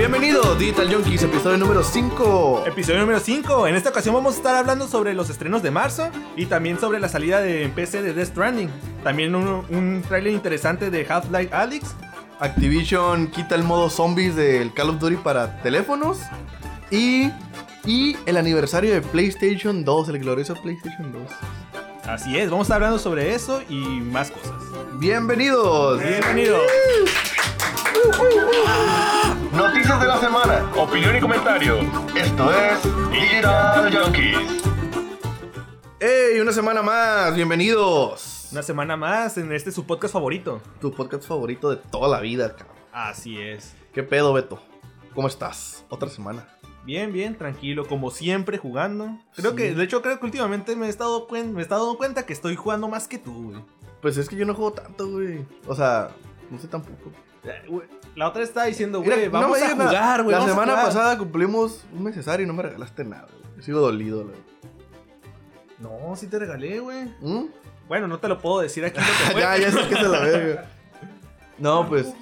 Bienvenidos, Digital Junkies, episodio número 5. Episodio número 5. En esta ocasión vamos a estar hablando sobre los estrenos de marzo y también sobre la salida de PC de Death Stranding. También un, un tráiler interesante de Half-Life Alyx. Activision quita el modo zombies del Call of Duty para teléfonos. Y, y el aniversario de PlayStation 2, el glorioso PlayStation 2. Así es, vamos a estar hablando sobre eso y más cosas. Bienvenidos. Bienvenidos. Noticias de la semana, opinión y comentarios. Esto es Digital Junkies. ¡Ey! Una semana más, bienvenidos. Una semana más en este su podcast favorito. Tu podcast favorito de toda la vida, cabrón. Así es. ¿Qué pedo, Beto? ¿Cómo estás? Otra semana. Bien, bien, tranquilo, como siempre jugando. Creo Sí. que, de hecho, creo que últimamente me he estado, cuen- me he estado dando cuenta que estoy jugando más que tú, güey. Pues es que yo no juego tanto, güey. O sea, no sé tampoco. Güey, La otra estaba diciendo, güey, vamos a jugar, güey. La semana pasada cumplimos un necesario y no me regalaste nada, güey. Sigo dolido, verdad. No, sí te regalé, güey. ¿Mm? Bueno, no te lo puedo decir aquí. lo que fue. ya, ya sé que se la verga. No, pues.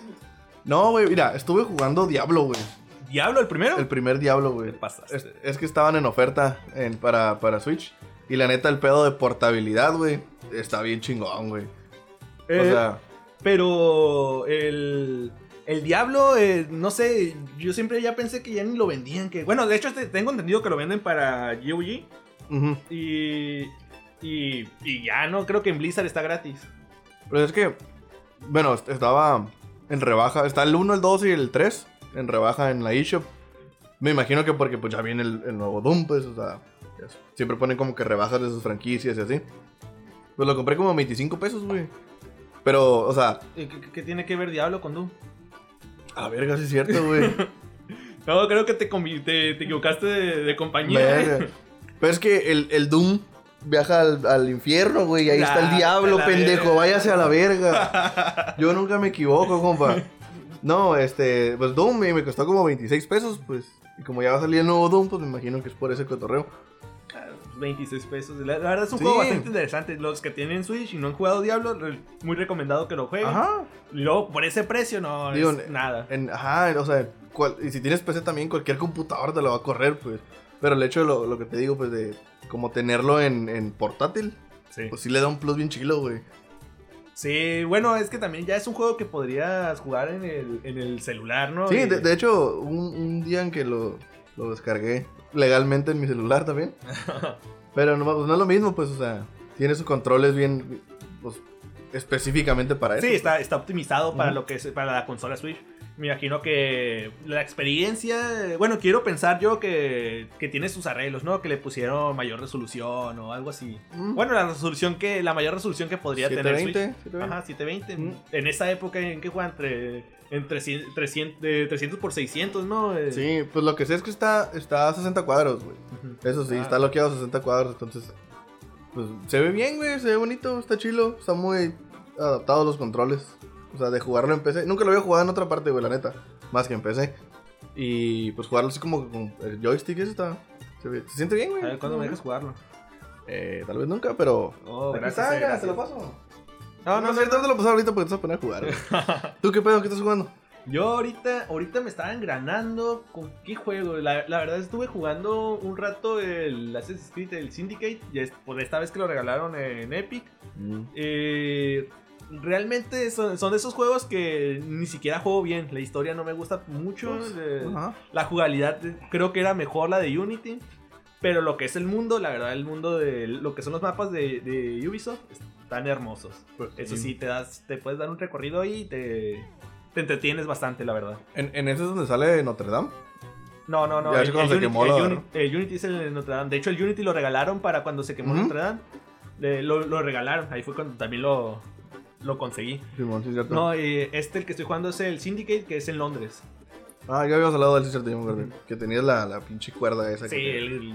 No, güey, mira, estuve jugando Diablo, güey. Diablo, el primero. El primer Diablo, güey. Es, es que estaban en oferta en- para, para Switch. Y la neta, el pedo de portabilidad, güey, está bien chingón, güey. O Eh, sea, Pero el. El Diablo, eh, no sé, yo siempre ya pensé que ya ni lo vendían. Que, bueno, de hecho, te- tengo entendido que lo venden para GOG. Y, y. Y ya no, creo que en Blizzard está gratis. Pero es que, bueno, est- estaba en rebaja. Está el 1, el 2 y el 3 en rebaja en la eShop. Me imagino que porque pues ya viene el, el nuevo Doom, pues, o sea, siempre ponen como que rebajas de sus franquicias y así. Pues lo compré como a 25 pesos, güey. Pero, o sea, ¿Qué, qué tiene que ver Diablo con Doom? A verga, sí es cierto, güey. No, creo que te, te, te equivocaste de, de compañía. eh. Verga. Pero es que el, el Doom viaja al, al infierno, güey. Y ahí está el diablo, pendejo. verga. Váyase a la verga. Yo nunca me equivoco, compa. No, este, pues Doom me, me costó como 26 pesos, pues. Y como ya va a salir el nuevo Doom, pues me imagino que es por ese cotorreo. 26 pesos. La, la verdad es un Sí. juego bastante interesante. Los que tienen Switch y no han jugado Diablo, muy recomendado que lo jueguen. Ajá. Y luego, por ese precio, no Digo, es nada. En, ajá, o sea, cual- y si tienes PC también, cualquier computador te lo va a correr, pues. Pero el hecho de lo, lo que te digo, pues, de como tenerlo en, en portátil, Sí. pues sí le da un plus bien chilo, güey. Sí, bueno, es que también ya es un juego que podrías jugar en el, en el celular, ¿no? Sí, de, de hecho, un, un día en que lo, lo descargué legalmente en mi celular también. Pero no, pues no es lo mismo, pues, o sea, tiene sus controles bien, pues, específicamente para eso. Sí, está, está optimizado para lo que es para la consola Switch. Me imagino que la experiencia, bueno, quiero pensar yo que, que tiene sus arreglos, ¿no? Que le pusieron mayor resolución o algo así. Mm. Bueno, la resolución que, la mayor resolución que podría tener 720, Switch. 720. Ajá, 720. Mm. En esa época en que juega entre, entre 300, 300, de 300 por 600, ¿no? Sí, pues lo que sé es que está, está a 60 cuadros, güey. Eso sí, Ah. está bloqueado a 60 cuadros, entonces, pues, se ve bien, güey, se ve bonito, está chilo, está muy adaptado a los controles. O sea, de jugarlo en PC. Nunca lo había jugado en otra parte, güey, la neta. Más que en PC. Y pues jugarlo así como con el joystick, eso está. Se, ve- se siente bien, güey. A ver, ¿cuándo me dejas jugarlo? Eh, tal vez nunca, pero. Oh, gracias, está, eh, gracias. te lo paso. No, No, no, no, te lo paso ahorita porque te vas a poner a jugar. ¿Tú qué pedo? ¿Qué estás jugando? Yo ahorita, ahorita me estaba engranando con qué juego. La, la verdad estuve jugando un rato el Assassin's Creed, el Syndicate, y es- por esta vez que lo regalaron en Epic. Eh, realmente son, son de esos juegos que ni siquiera juego bien. La historia no me gusta mucho. eh, Ajá. la jugabilidad eh, creo que era mejor la de Unity. Pero lo que es el mundo, la verdad, el mundo de lo que son los mapas de, de Ubisoft están hermosos. Pues, Eso sí, te das, te puedes dar un recorrido y te, te entretienes bastante, la verdad. ¿En, en ese es donde sale Notre Dame? No, no, no. Ya el, el se Uni- quemó el la- Uni- el Unity es el de Notre Dame. De hecho, el Unity lo regalaron para cuando se quemó. Notre Dame. Le- lo, lo regalaron. Ahí fue cuando también lo, lo conseguí. Simón, sí, cierto. No, eh, este el que estoy jugando es el Syndicate, que es en Londres. Ah, ya habíamos hablado del yo me acuerdo. Que tenías la, la pinche cuerda esa. Sí, que- el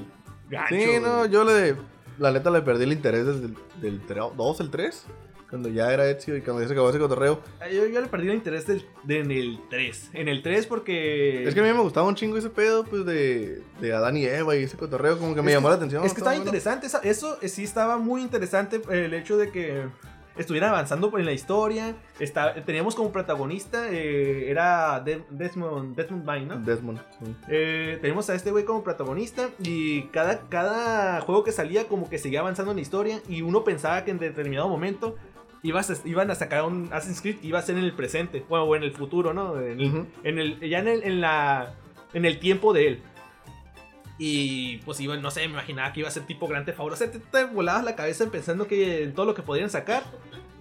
gancho. Sí, no, yo le. La neta le perdí el interés desde el del 2, el 3. Cuando ya era Ezio y cuando ya se acabó ese cotorreo. Ah, Yo, yo le perdí el interés del, de- en el 3. En el 3 porque... Es que a mí me gustaba un chingo ese pedo, pues, de, de Adán y Eva y ese cotorreo, como que me Es llamó que- la atención. Es que estaba interesante, esa- eso eh, sí estaba muy interesante, el hecho de que estuvieran avanzando en la historia. Está, teníamos como protagonista, eh, era De- Desmond, Desmond Vine, ¿no? Desmond. sí. Eh, tenemos a este güey como protagonista y cada, cada juego que salía como que seguía avanzando en la historia y uno pensaba que en determinado momento ibas a- iban a sacar un Assassin's Creed iba a ser en el presente bueno, o en el futuro, ¿no? En el, ya en el, en la, en el tiempo de él. Y pues iba, no sé, me imaginaba que iba a ser tipo Grand Theft Auto. O sea, te, te volabas la cabeza pensando que todo lo que podían sacar.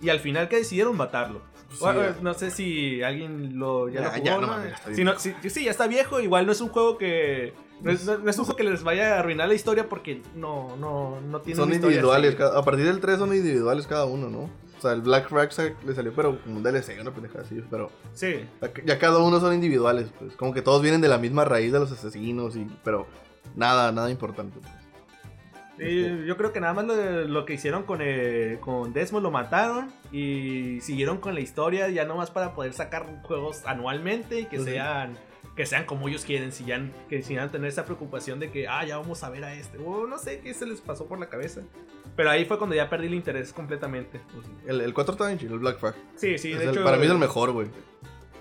Y al final que decidieron matarlo. Sí, Bueno, ya. no sé si alguien lo, ya, Ya, lo jugó, ya, no ¿no? Si no- viejo. si- sí, ya está viejo. Igual no es un juego que... No es, no- no es un juego que les vaya a arruinar la historia porque no, no, no tiene Son individuales. cada- a partir del 3 son individuales cada uno, ¿no? O sea, el Black Flag le salió, pero como un DLC, una pendejada así. Pero Sí. ya- ya cada uno son individuales, pues. Como que todos vienen de la misma raíz de los asesinos, y pero nada, nada importante. pues. Sí, yo creo que nada más lo, lo que hicieron con, eh, con Desmond lo mataron y siguieron con la historia ya nomás para poder sacar juegos anualmente y que Pues sean que sean como ellos quieren, si ya, que si ya tener esa preocupación de que, ah, ya vamos a ver a este, o no sé qué se les pasó por la cabeza. Pero ahí fue cuando ya perdí el interés completamente. El, el 4 está bien chido, el Black Flag. Sí, sí, Es de el- hecho. para mí es el mejor, güey.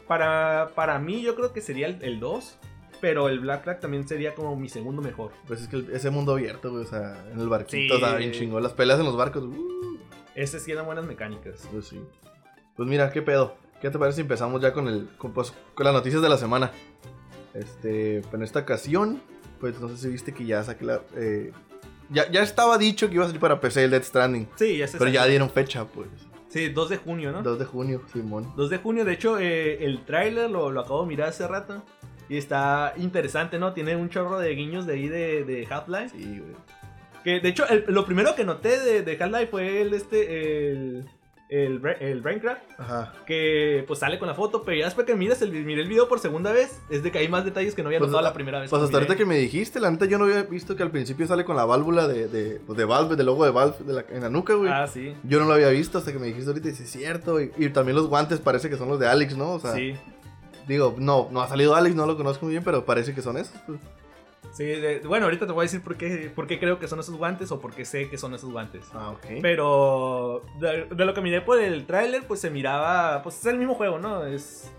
Para, para mí yo creo que sería el, el 2, pero el Black Flag también sería como mi segundo mejor. Pues es que el- ese mundo abierto, güey, o sea, en el barquito, Sí. o sea, bien chingón. Las peleas en los barcos, uh, Ese sí eran buenas mecánicas. pues sí. Pues mira, ¿qué pedo? ¿Qué te parece si empezamos ya con el con, pues, con las noticias de la semana? Este, en esta ocasión, pues no sé si viste que ya saqué la... eh, ya, ya estaba dicho que iba a salir para PC el Dead Stranding, Sí, ya se pero ya salió. dieron fecha, pues. Sí, 2 de junio, ¿no? 2 de junio, Simón. 2 de junio, de hecho, eh, el tráiler lo, lo acabo de mirar hace rato. Y está interesante, ¿no? Tiene un chorro de guiños de ahí de, de Half-Life. Sí, güey. Que de hecho, el- lo primero que noté de, de Half-Life fue el este. El. El, el Braincraft. Ajá. Que pues sale con la foto. Pero ya después que miras el, miré el video por segunda vez. Es de que hay más detalles que no había Pues, notado la primera vez. Pues hasta ahorita que me dijiste, la neta yo no había visto que al principio sale con la válvula de, de, pues, de Valve, del logo de Valve de la- en la nuca, güey. Ah, sí. Yo no lo había visto hasta que me dijiste ahorita y sí, es cierto. Y, y también los guantes parece que son los de Alex, ¿no? O sea, sí. Digo, no, no ha salido Alex, no lo conozco muy bien, pero parece que son esos. pues. Sí, de- bueno, ahorita te voy a decir por qué, por qué creo que son esos guantes o por qué sé que son esos guantes. Ah, ok. Pero de, de lo que miré por el tráiler, pues se miraba, pues es el mismo juego, ¿no? Es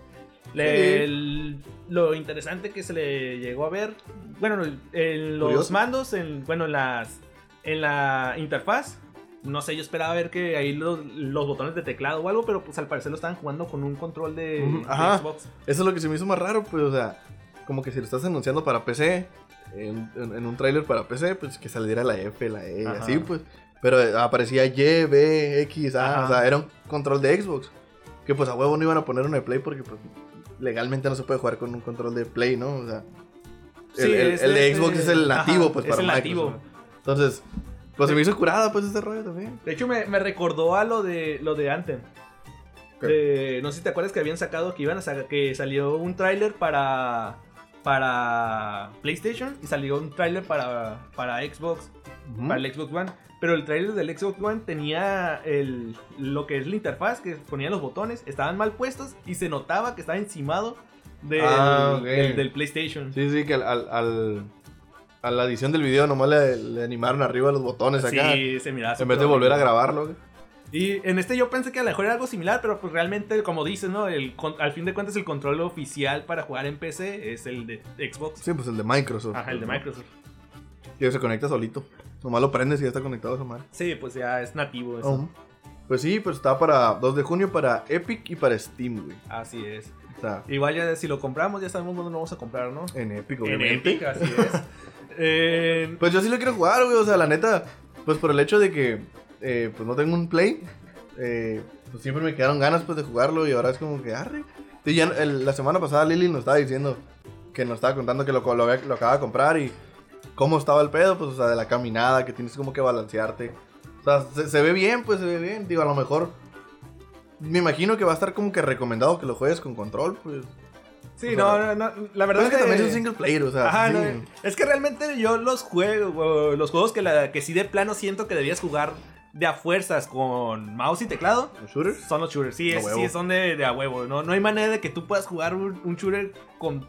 le- el- lo interesante que se le llegó a ver, bueno, en los Curioso. mandos, en, bueno, en las, en la interfaz, no sé, yo esperaba ver que ahí los, los botones de teclado o algo, pero pues al parecer lo estaban jugando con un control de, ajá. Xbox. Eso es lo que se me hizo más raro, pues, o sea, como que si lo estás anunciando para PC, en, en- en un tráiler para PC, pues que saliera la F, la E, Ajá. así, pues. Pero eh, aparecía Y, B, X, A, Ajá. o sea, era un control de Xbox. Que pues a huevo no iban a poner uno de Play porque pues legalmente no se puede jugar con un control de Play, ¿no? O sea, el, Sí, el- es el de Xbox es el nativo, pues es para el Microsoft. nativo. Entonces, pues se me hizo curada, pues ese rollo también. De hecho, me, me recordó a lo de lo de Anthem. No sé si te acuerdas que habían sacado que iban a sacar, que salió un tráiler para para PlayStation y salió un tráiler para para Xbox, para el Xbox One. Pero el tráiler del Xbox One tenía el, lo que es la interfaz, que ponían los botones, estaban mal puestos y se notaba que estaba encimado del, Ah, del- del PlayStation. Sí, sí, que al, al, al- a la edición del video nomás le, le animaron arriba los botones acá. Sí, se miraba en vez de volver a grabarlo. güey. Y en este yo pensé que a lo mejor era algo similar, pero pues realmente, como dices, ¿no? El, al fin de cuentas, el control oficial para jugar en PC es el de Xbox. Sí, pues el de Microsoft. Ajá, el de ¿no? Microsoft. Y se conecta solito. Nomás lo prendes y ya está conectado esa madre. Sí, pues ya es nativo eso. Pues sí, pues está para 2 de junio para Epic y para Steam, güey. Así es. Igual ya si lo compramos, ya sabemos dónde lo vamos a comprar, ¿no? en Epic, En obviamente. Epic, así es. Eh, Pues yo sí lo quiero jugar, güey. O sea, la neta, pues por el hecho de que eh, pues no tengo un Play, eh, pues siempre me quedaron ganas pues de jugarlo y ahora es como que arre. Sí, ya el- la semana pasada Lili nos estaba diciendo que nos estaba contando que lo, lo, acaba de comprar y cómo estaba el pedo, pues o sea, de la caminada, que tienes como que balancearte. O sea, se, se ve bien, pues se ve bien. Digo, a lo mejor me imagino que va a estar como que recomendado que lo juegues con control, pues. sí, no, sea, no, no, la verdad es que también es un single player, o sea, Ajá, sí. no, es que realmente yo los juegos, los juegos que, la, que sí de plano siento que debías jugar de a fuerzas con mouse y teclado, ¿Los shooters? son los shooters. Sí, es- sí son de, de a huevo. No, no hay manera de que tú puedas jugar un, un shooter con,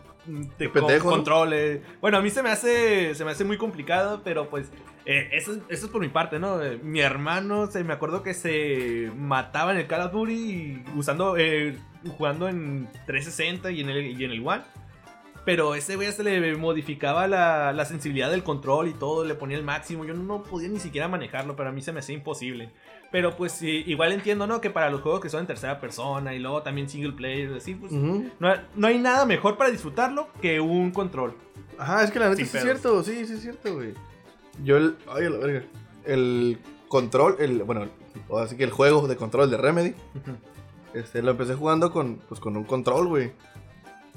de- con control. eh. Bueno, a mí se me hace se me hace muy complicado, pero pues eh, eso, es- eso es por mi parte, ¿no? Eh, mi hermano, se, me acuerdo que se mataba en el Call of Duty usando, eh, jugando en 360 y en el, y en el One. Pero ese güey se le modificaba la, la sensibilidad del control y todo, le ponía el máximo. Yo no podía ni siquiera manejarlo, pero a mí se me hacía imposible. Pero pues sí, igual entiendo, ¿no? Que para los juegos que son en tercera persona y luego también single player, así, pues no, no hay nada mejor para disfrutarlo que un control. Ajá, es que la neta sí es cierto, sí, sí es cierto, güey. Yo el. Ay, la verga. El control, el. Bueno, así que el juego de control de Remedy. Este, lo empecé jugando con, pues, con un control, güey.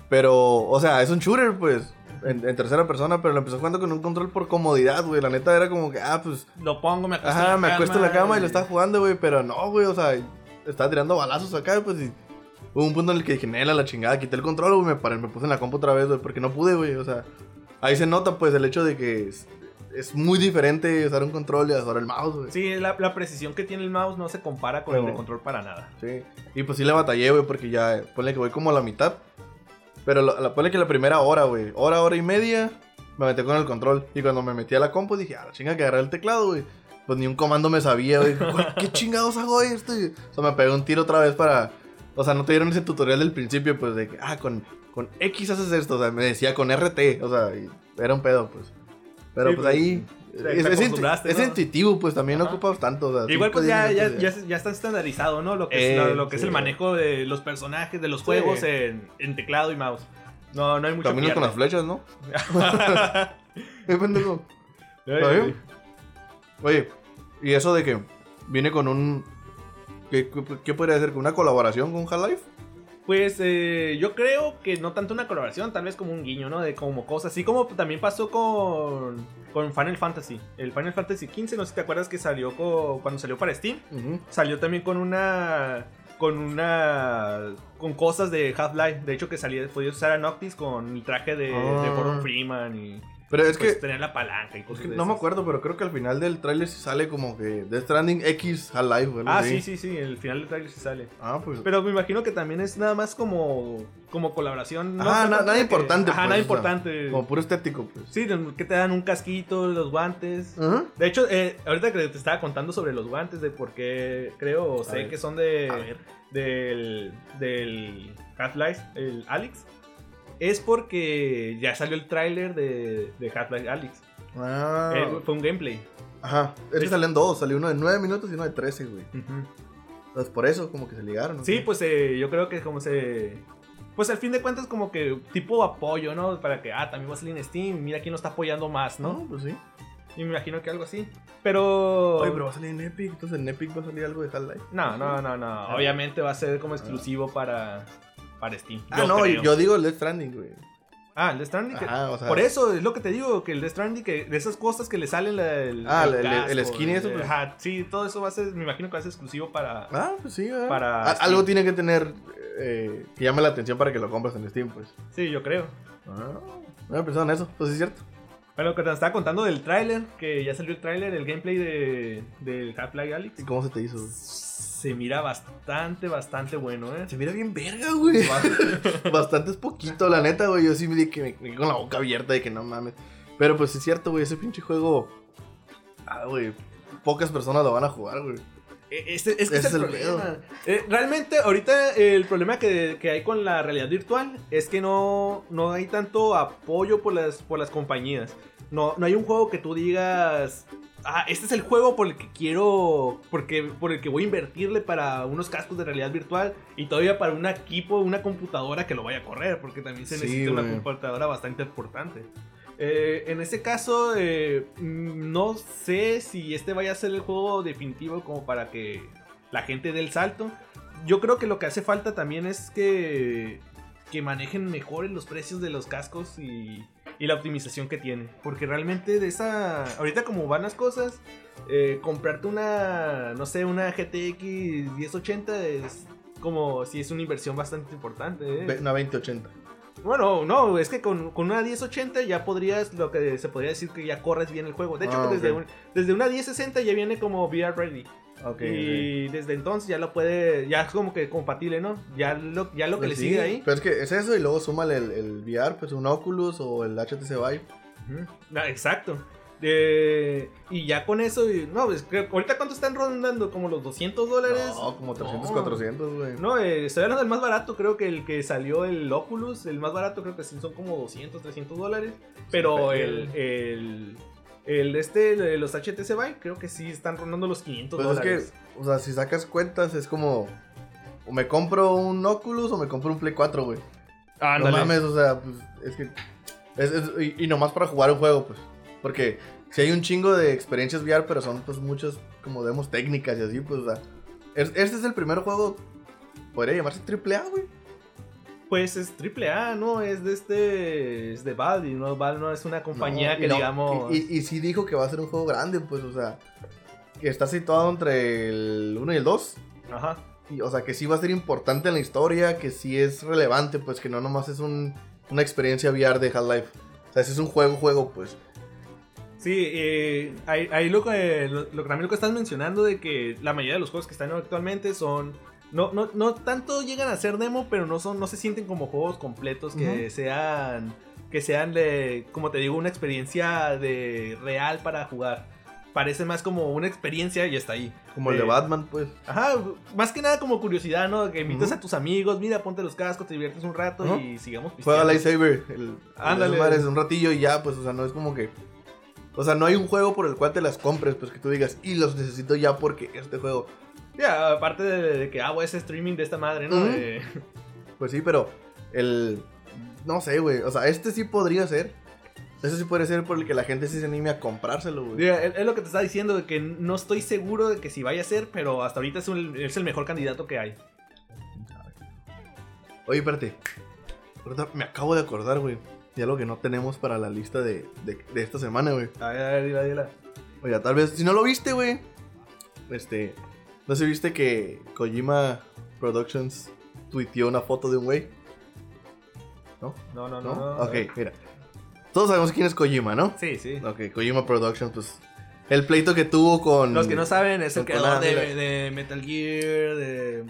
Pero, o sea, es un shooter, pues. En, en tercera persona, pero lo empecé jugando con un control por comodidad, güey. La neta era como que, ah, pues. Lo pongo, me acuesto en Ajá, la me acuesto en la cama y lo estaba jugando, güey. Pero no, güey, o sea, estaba tirando balazos acá, pues. Y hubo un punto en el que dije, nela, la chingada, quité el control, güey. Me, paré, me puse en la compu otra vez, güey, porque no pude, güey. O sea, ahí se nota, pues, el hecho de que es, muy diferente usar un control y usar el mouse, güey. Sí, la, la precisión que tiene el mouse no se compara con el de control para nada. Sí. Y pues sí le batallé, güey, porque ya, ponle que voy como a la mitad. Pero la, la- ponle que la primera hora, güey, hora, hora y media, me metí con el control. Y cuando me metí a la compu dije, ah, la chinga que agarré el teclado, güey. Pues ni un comando me sabía, güey. ¿Qué chingados hago esto? O sea, me pegué un tiro otra vez para... O sea, no te dieron ese tutorial del principio, pues, de que, ah, con, con X haces esto. O sea, me decía con RT. O sea, y era un pedo, pues. Pero Sí, pues pues, ahí... Es, intuitivo, pues también no ocupas tanto. O sea, Igual pues ya, ya, ya, ya está estandarizado, ¿no? Lo que, es, lo, lo que es el manejo de los personajes, de los Sí. juegos en, en teclado y mouse. No, no hay mucho Caminos con las flechas, ¿no? ¿Qué pendejo? Ay, ¿Está bien? ay. Oye, y eso de que viene con un. ¿Qué, qué, podría ser? ¿Con una colaboración con Half-Life? Pues eh, yo creo que no tanto una colaboración, tal vez como un guiño, ¿no? De como cosas, así como también pasó con, con Final Fantasy. El Final Fantasy XV, no sé si te acuerdas que salió co- cuando salió para Steam. Salió también con una. Con una. Con cosas de Half-Life. De hecho, que salía, podía usar a Noctis con el traje de, de. Gordon Freeman y. Pero es pues, que. tenía la palanca y es cosas que de no me acuerdo, pero creo que al final del tráiler sí sale como que Death Stranding X Half-Life, güey. Ah, sí, sí, sí. El final del trailer sí sale. Ah, pues. Pero me imagino que también es nada más como. Como colaboración. No tanto nada de que- importante, Ajá, pues, nada o sea, importante. Como puro estético, pues. Sí, que te dan un casquito, los guantes. De hecho, eh, ahorita que te estaba contando sobre los guantes, de por qué creo o sé que son de A ver. del, del Half-Life, el Alex, es porque ya salió el tráiler de, de Half-Life Alex. Ah. Eh, fue un gameplay. Ajá. Es que salen dos. Salió uno de 9 minutos y uno de 13, güey. Entonces por eso, como que se ligaron. ¿no? Sí, pues eh, yo creo que como se... Pues al fin de cuentas como que tipo apoyo, ¿no? Para que, ah, también va a salir en Steam, mira quién lo está apoyando más, No, ¿no? pues sí. Y me imagino que algo así. Pero... Oye, pero va a salir en Epic. Entonces en Epic va a salir algo de Half-Life. No, no, no, no. Obviamente va a ser como exclusivo para, para Steam. Ah, Yo no, creo. yo digo el Death Stranding, güey. Ah, el Death Stranding. que- Ajá, o sea. Por eso es lo que te digo, que el Death Stranding, que de esas cosas que le salen el, Ah, el- el- skin y eso, pues. Ajá, sí, todo eso va a ser, me imagino que va a ser exclusivo para... Ah, pues sí, ¿verdad? Para A-. Algo tiene que tener eh, que llame la atención para que lo compres en Steam, pues. Sí, yo creo. Ah, no había pensado en eso, pues es cierto. Bueno, lo que te estaba contando del tráiler, que ya salió el tráiler, el gameplay de, del Half-Life Alyx. ¿Y cómo se te hizo? Se mira bastante, bastante bueno, ¿eh? Se mira bien verga, güey. Bastante es poquito, la neta, güey. Yo sí me di que me, me con la boca abierta de que no mames. Pero pues es cierto, güey, ese pinche juego. Ah, güey. Pocas personas lo van a jugar, güey. E- Este, es que Ese es el es el problema. Eh, realmente, ahorita eh, el problema que, que hay con la realidad virtual es que no, no hay tanto apoyo por las, por las compañías. No, no hay un juego que tú digas. Ah, este es el juego por el que quiero. Porque, por el que voy a invertirle para unos cascos de realidad virtual. Y todavía para un equipo, una computadora que lo vaya a correr. Porque también se Sí, necesita una computadora bastante importante. Eh, en ese caso, eh, mm, no sé si este vaya a ser el juego definitivo como para que la gente dé el salto. Yo creo que lo que hace falta también es que, que manejen mejor los precios de los cascos y, y la optimización que tiene. Porque realmente de esa... Ahorita como van las cosas, eh, comprarte una, no sé, una GTX 1080 es como si es una inversión bastante importante. ¿eh? Una 2080. Bueno, no, es que con, con una 1080 ya podrías, lo que se podría decir que ya corres bien el juego. De hecho, Ah, desde, ok. un- desde una 1060 ya viene como VR ready. Y desde entonces ya lo puede, ya es como que compatible, ¿no? Ya lo, ya lo que Pues le sí, sigue ahí. Pero es que es eso y luego súmale el, el VR, pues un Oculus o el HTC Vive. Ah, exacto. Eh, y ya con eso, y- no, pues, ahorita cuánto están rondando, como los 200 dólares. No, como 300, No. 400, güey. No, eh, estoy hablando del más barato, creo que el que salió el Oculus, el más barato creo que sí son como 200, 300 dólares. Pero Sí, el, el, el este, de los HTC Vive, creo que sí están rondando los 500 Pues es dólares. que, o sea, si sacas cuentas, es como. O me compro un Oculus o me compro un Play 4, güey. No Ándale. mames, o sea, pues es que. es- es- y, y nomás para jugar un juego, pues. Porque si hay un chingo de experiencias VR, pero son pues muchas como demos técnicas y así, pues, o sea. es- este es el primer juego. Podría llamarse AAA, güey. Pues es triple A, ¿no? Es de este. Es de Valve, ¿no? Valve no es una compañía No, que no, digamos. Y, y, y sí dijo que va a ser un juego grande, pues, o sea. Que está situado entre el 1 y el 2. Ajá. Y, o sea, que sí va a ser importante en la historia, que sí es relevante, pues que no nomás es un, una experiencia VR de Half-Life. O sea, si es un juego, juego, pues. Sí, eh, ahí, ahí lo, que, lo, lo que también lo que estás mencionando de que la mayoría de los juegos que están actualmente son no, no, no tanto llegan a ser demo, pero no son no se sienten como juegos completos que sean que sean de como te digo una experiencia de real para jugar. Parece más como una experiencia y está ahí. Como el de Eh, Batman, pues. Ajá, más que nada como curiosidad, ¿no? Que invitas a tus amigos, mira, ponte los cascos, te diviertes un rato y sigamos Juega pisteando. Lightsaber. El, Ándale. el madres, un ratillo y ya, pues, o sea, no es como que. O sea, no hay un juego por el cual te las compres, pues que tú digas, y los necesito ya porque este juego. Ya, aparte de, de que hago ese streaming de esta madre, ¿no? De- Pues sí, pero el. No sé, güey. O sea, este sí podría ser. Eso sí podría ser por el que la gente sí se anime a comprárselo, güey. Mira, es lo que te estaba diciendo, de que no estoy seguro de que si vaya a ser, pero hasta ahorita es, un- es el mejor candidato que hay. Oye, espérate. Me acabo de acordar, güey. De algo que no tenemos para la lista de, de, de esta semana, güey. A ver, a ver, dila, dila. Oiga, tal vez, si no lo viste, güey. Este. No sé, viste que Kojima Productions tuiteó una foto de un güey. ¿No? No, no, ¿No? no. no. ok, mira. Todos sabemos quién es Kojima, ¿no? Sí, sí. Ok, Kojima Productions, pues. El pleito que tuvo con. Los que no saben, es el creador de, de Metal Gear, de...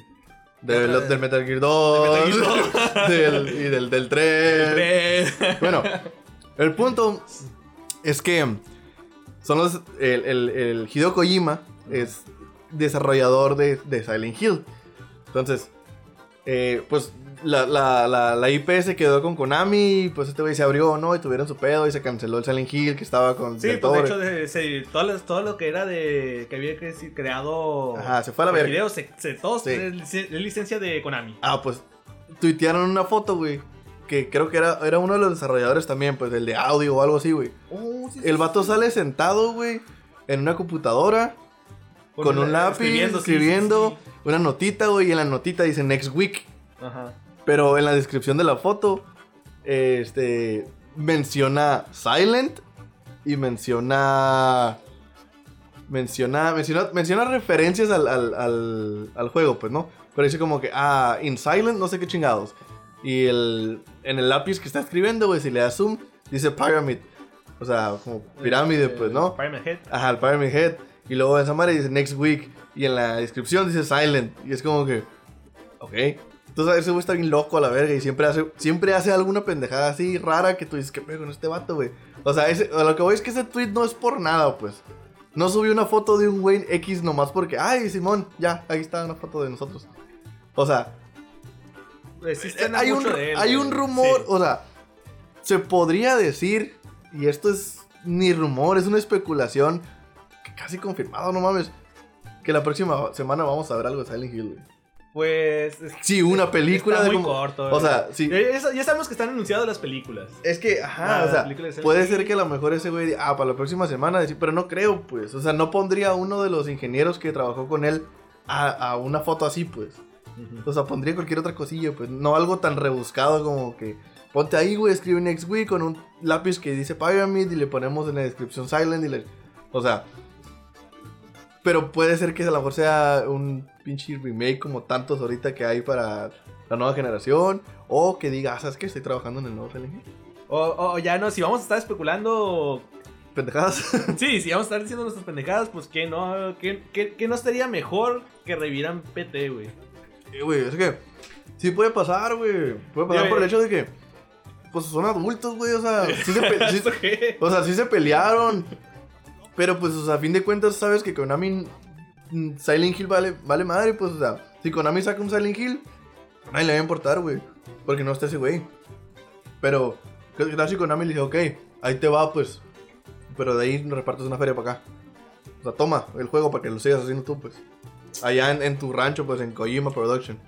Del, otra- del Metal Gear 2. Metal Gear del- y del, del 3. Tres. Bueno, el punto es que son los. El, el, el Hideo Kojima es desarrollador de, de Silent Hill. Entonces, eh, pues la, la, la, la IP se quedó con Konami. y, Pues este güey se abrió, ¿no? Y tuvieron su pedo y se canceló el Silent Hill que estaba con. Sí, pues de hecho, de- se- todo, lo- todo lo que era de... que había creado... Ajá, se fue a la verga. Hideo, se, se, todos Sí. es lic- es licencia de Konami. Ah, pues tuitearon una foto, güey. Que creo que era, era uno de los desarrolladores también, pues el de audio o algo así, güey. El vato sale sentado, güey, en una computadora, con, un lápiz, escribiendo, escribiendo, sí, sí, sí. una notita, güey, y en la notita dice next week. Ajá. Pero en la descripción de la foto, este, menciona Silent y menciona... Menciona, menciona, menciona referencias al, al, al, al juego, pues, ¿no? Pero dice como que, ah, in Silent, no sé qué chingados. Y el, en el lápiz que está escribiendo, güey, si le das zoom, dice Pyramid. O sea, como pirámide, pues, ¿no? Pyramid Head. Ajá, el Pyramid Head. Y luego esa madre dice Next Week. Y en la descripción dice Silent. Y es como que. Ok. Entonces ese güey está bien loco a la verga. Y siempre hace, siempre hace alguna pendejada así rara que tú dices, ¿qué pedo con este vato, güey? O sea, ese, lo que voy es que ese tweet no es por nada, pues. No subió una foto de un güey X nomás porque, ay, Simón, ya, ahí está una foto de nosotros. O sea, Existen hay un, él, hay un rumor, Sí. o sea, se podría decir, y esto es ni rumor, es una especulación que casi confirmado, no mames, que la próxima semana vamos a ver algo de Silent Hill, güey. Pues. es- Sí, una película está de muy como- corto. O sea, sí. Ya, ya- sabemos que están anunciadas las películas. Es que, ajá, Ah, o sea, puede ser que a lo mejor ese güey, diga, ah, para la próxima semana, decir, pero no creo, pues. O sea, no pondría a uno de los ingenieros que trabajó con él a, a una foto así, pues. O sea, pondría cualquier otra cosilla, pues. No algo tan rebuscado como que. Ponte ahí, güey, escribe Next Week con un lápiz que dice Pyramid y le ponemos en la descripción Silent y le. O sea. Pero puede ser que a lo mejor sea un pinche remake como tantos ahorita que hay para la nueva generación. O que diga, ah, ¿sabes qué? Estoy trabajando en el nuevo Hill. O, o ya no, si vamos a estar especulando. Pendejadas. Sí, si vamos a estar diciendo nuestras pendejadas, pues que no, que, que, que no estaría mejor que revivieran PT, güey. Eh, güey, es que sí puede pasar, güey. Puede pasar por el hecho de que, pues son adultos, güey. O sea, sí se, pe- sí- ¿Eso qué? o sea, sí se pelearon. Pero pues, o sea, a fin de cuentas, sabes que Konami. mm, Silent Hill vale, vale madre, pues, o sea, si Konami saca un Silent Hill, nadie le va a importar, güey. Porque no está ese güey. Pero, ¿qué tal si Konami le dice, ok, ahí te va, pues. Pero de ahí repartes una feria para acá. O sea, toma el juego para que lo sigas haciendo tú, pues. Allá en, en tu rancho, pues, en Kojima Production.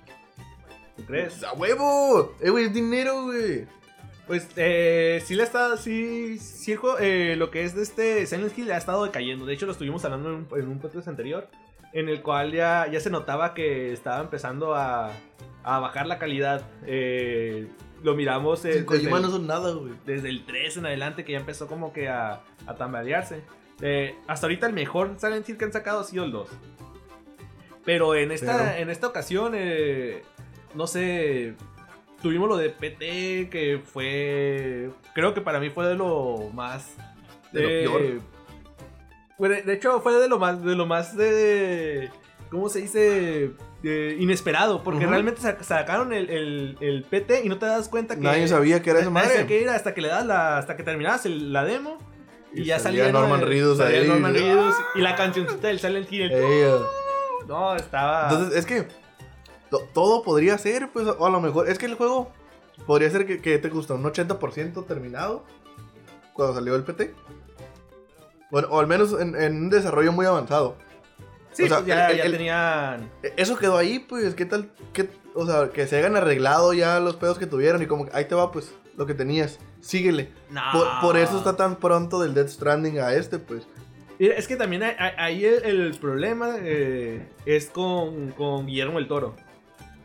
¿Tú crees? ¡A huevo! Eh, güey, es dinero, güey. Pues eh, sí le está, sí, sí eh, lo que es de este Silent Hill ha estado decayendo. De hecho lo estuvimos hablando en un, en un podcast anterior, en el cual ya, ya se notaba que estaba empezando a, a bajar la calidad. Eh, lo miramos eh, desde, no el, son nada, güey. desde el 3 en adelante que ya empezó como que a, a tambalearse. Eh, hasta ahorita el mejor Silent Hill que han sacado ha sido el 2. Pero en esta, Pero- en esta ocasión, eh, no sé, tuvimos lo de PT, que fue, creo que para mí fue de lo más... De lo eh, peor. de, hecho, fue de lo más, de lo más de... ¿Cómo se dice? Eh, inesperado, porque Ujú. realmente sa- sacaron el, el- el PT y no te das cuenta que... Nadie sabía que era esa madre. que era hasta que le das la, hasta que terminabas el- la demo y, Y ya salía salía ¿no? Norman Reedus ahí. Norman Reedus y la cancioncita del Silent Hill. Ey, uh. No, estaba. Entonces, es que todo podría ser, pues, o a lo mejor. Es que el juego podría ser que, que te gusta un 80% terminado cuando salió el PT. Bueno, o al menos en, en un desarrollo muy avanzado. sí, o sea, pues ya, el- ya tenían. E- Eso quedó ahí, pues, ¿qué tal? qué- o sea, que se hayan arreglado ya los pedos que tuvieron y como que ahí te va, pues, lo que tenías. Síguele. No. Por, por eso está tan pronto del Death Stranding a este, pues. Mira, Es que también ahí el, el problema eh, es con, con Guillermo el Toro.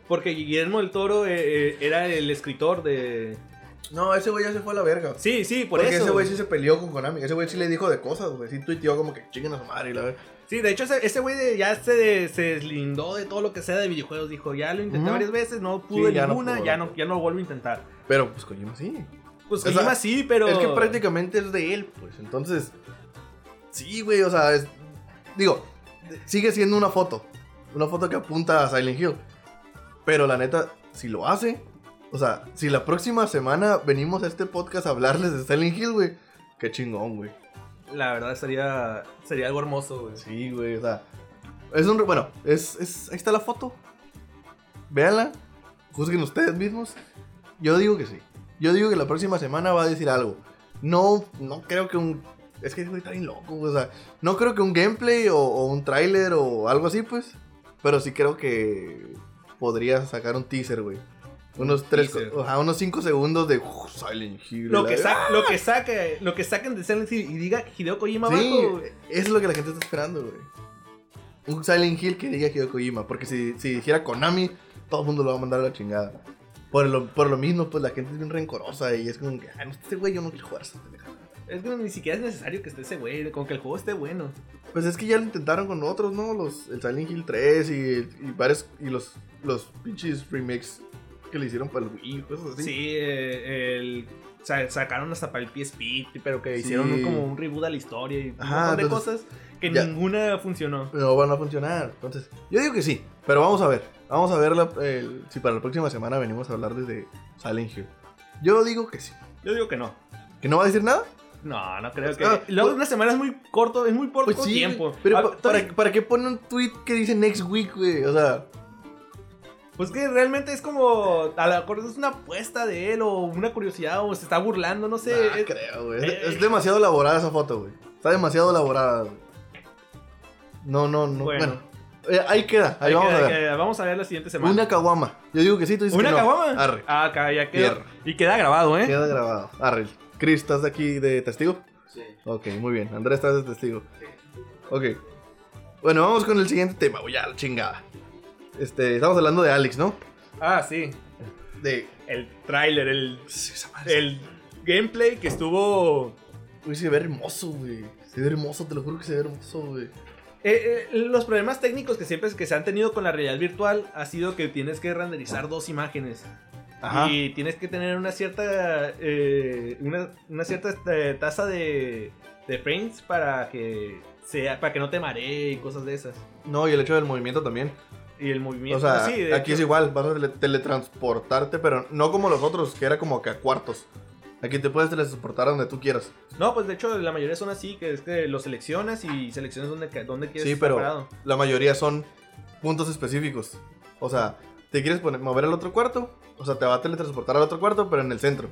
Porque Guillermo el Toro eh, eh, era el escritor de. No, ese güey ya se fue a la verga. Sí, sí, por Porque eso. ese güey sí se peleó con Konami. Ese güey sí le dijo de cosas, güey. Sí tuiteó como que chinguen a su madre y la verga. Sí, de hecho, ese güey ya se, se deslindó de todo lo que sea de videojuegos. Dijo, ya lo intenté Ujú. varias veces, no pude Sí, ya no ninguna, ya, no, ya no lo vuelvo a intentar. Pero pues Kojima sí. Pues O sea, Kojima sí, pero. Es que prácticamente es de él, pues. Entonces, sí, güey, o sea, es- digo, sigue siendo una foto. Una foto que apunta a Silent Hill. Pero la neta, si lo hace, o sea, si la próxima semana venimos a este podcast a hablarles de Silent Hill, güey, qué chingón, güey. La verdad sería, sería algo hermoso, güey. Sí, güey, o sea, es un, bueno, es, es, ahí está la foto. Véanla, juzguen ustedes mismos. Yo digo que sí. Yo digo que la próxima semana va a decir algo. No, no creo que un. Es que está bien loco, o sea, no creo que un gameplay o, o un tráiler o algo así, pues. Pero sí creo que podría sacar un teaser, güey. Unos Un tres, teaser. ajá, unos cinco segundos de "Uf, Silent Hill. Lo que, verga". sa- lo, que saque, lo que saquen de Silent Hill y diga Hideo Kojima Sí, abajo, es lo que la gente está esperando, güey. Un Silent Hill que diga Hideo Kojima. Porque si, si dijera Konami, todo el mundo lo va a mandar a la chingada. Por lo, por lo mismo, pues la gente es bien rencorosa y es como que, ah, no, este güey yo no quiero jugar a esta pendejada". Es que ni siquiera es necesario que esté ese güey, con que el juego esté bueno. Pues es que ya lo intentaron con otros, ¿no? Los, el Silent Hill 3 y, y varios, y los, los pinches remakes que le hicieron para el Wii, cosas así. Sí, eh, el, sa- sacaron hasta para el PSP, pero que Sí. hicieron un- como un reboot a la historia y un montón de entonces, cosas que ya. ninguna funcionó. No van a funcionar. Entonces, yo digo que sí. Pero vamos a ver. Vamos a ver la- el- si para la próxima semana venimos a hablar desde Silent Hill. Yo digo que sí. Yo digo que no. ¿Que no va a decir nada? No, no creo que. Ah, Luego pues- una semana es muy corto, es muy corto Pues sí. tiempo. Pero Ah, pa- ¿para, ¿para qué pone un tweet que dice next week, güey? O sea, Pues que realmente es como. A lo mejor es una apuesta de él o una curiosidad o se está burlando, no sé. nah, es- creo, güey. Es, eh, es demasiado elaborada esa foto, güey. Está demasiado elaborada, güey. No, no, no. Bueno, Bueno. Eh, ahí queda. Ahí vamos que- a ver. vamos a ver la siguiente semana. Una caguama. Yo digo que sí, tú dices ¿Una que no. caguama? Arre. Ah, acá ya. Fierro. Y queda grabado, ¿eh? Queda grabado. Arre. Chris, ¿estás aquí de testigo? Sí. Ok, muy bien. Andrés, estás de testigo. Ok. Bueno, vamos con el siguiente tema, güey. Ya, la chingada. Este, estamos hablando de Alex, ¿no? Ah, sí. De. El tráiler, el, Sí, esa madre. el gameplay que estuvo. Güey, se ve hermoso, güey. Se ve hermoso, te lo juro que se ve hermoso, güey. Eh, eh, los problemas técnicos que siempre que se han tenido con la realidad virtual ha sido que tienes que renderizar dos imágenes. Ajá. Y tienes que tener una cierta eh, una, una cierta este, tasa de, de frames para que sea para que no te maree y cosas de esas. No, y el hecho del movimiento también. Y el movimiento. O sea, sí, aquí hecho. es igual, vas a tele- teletransportarte, pero no como los otros, que era como que a cuartos. Aquí te puedes teletransportar a donde tú quieras. No, pues de hecho la mayoría son así, que es que lo seleccionas y seleccionas dónde, ca- dónde quieres Sí, pero parado. la mayoría son puntos específicos. O sea, ¿te quieres poner, mover al otro cuarto? O sea, te va a teletransportar al otro cuarto, pero en el centro.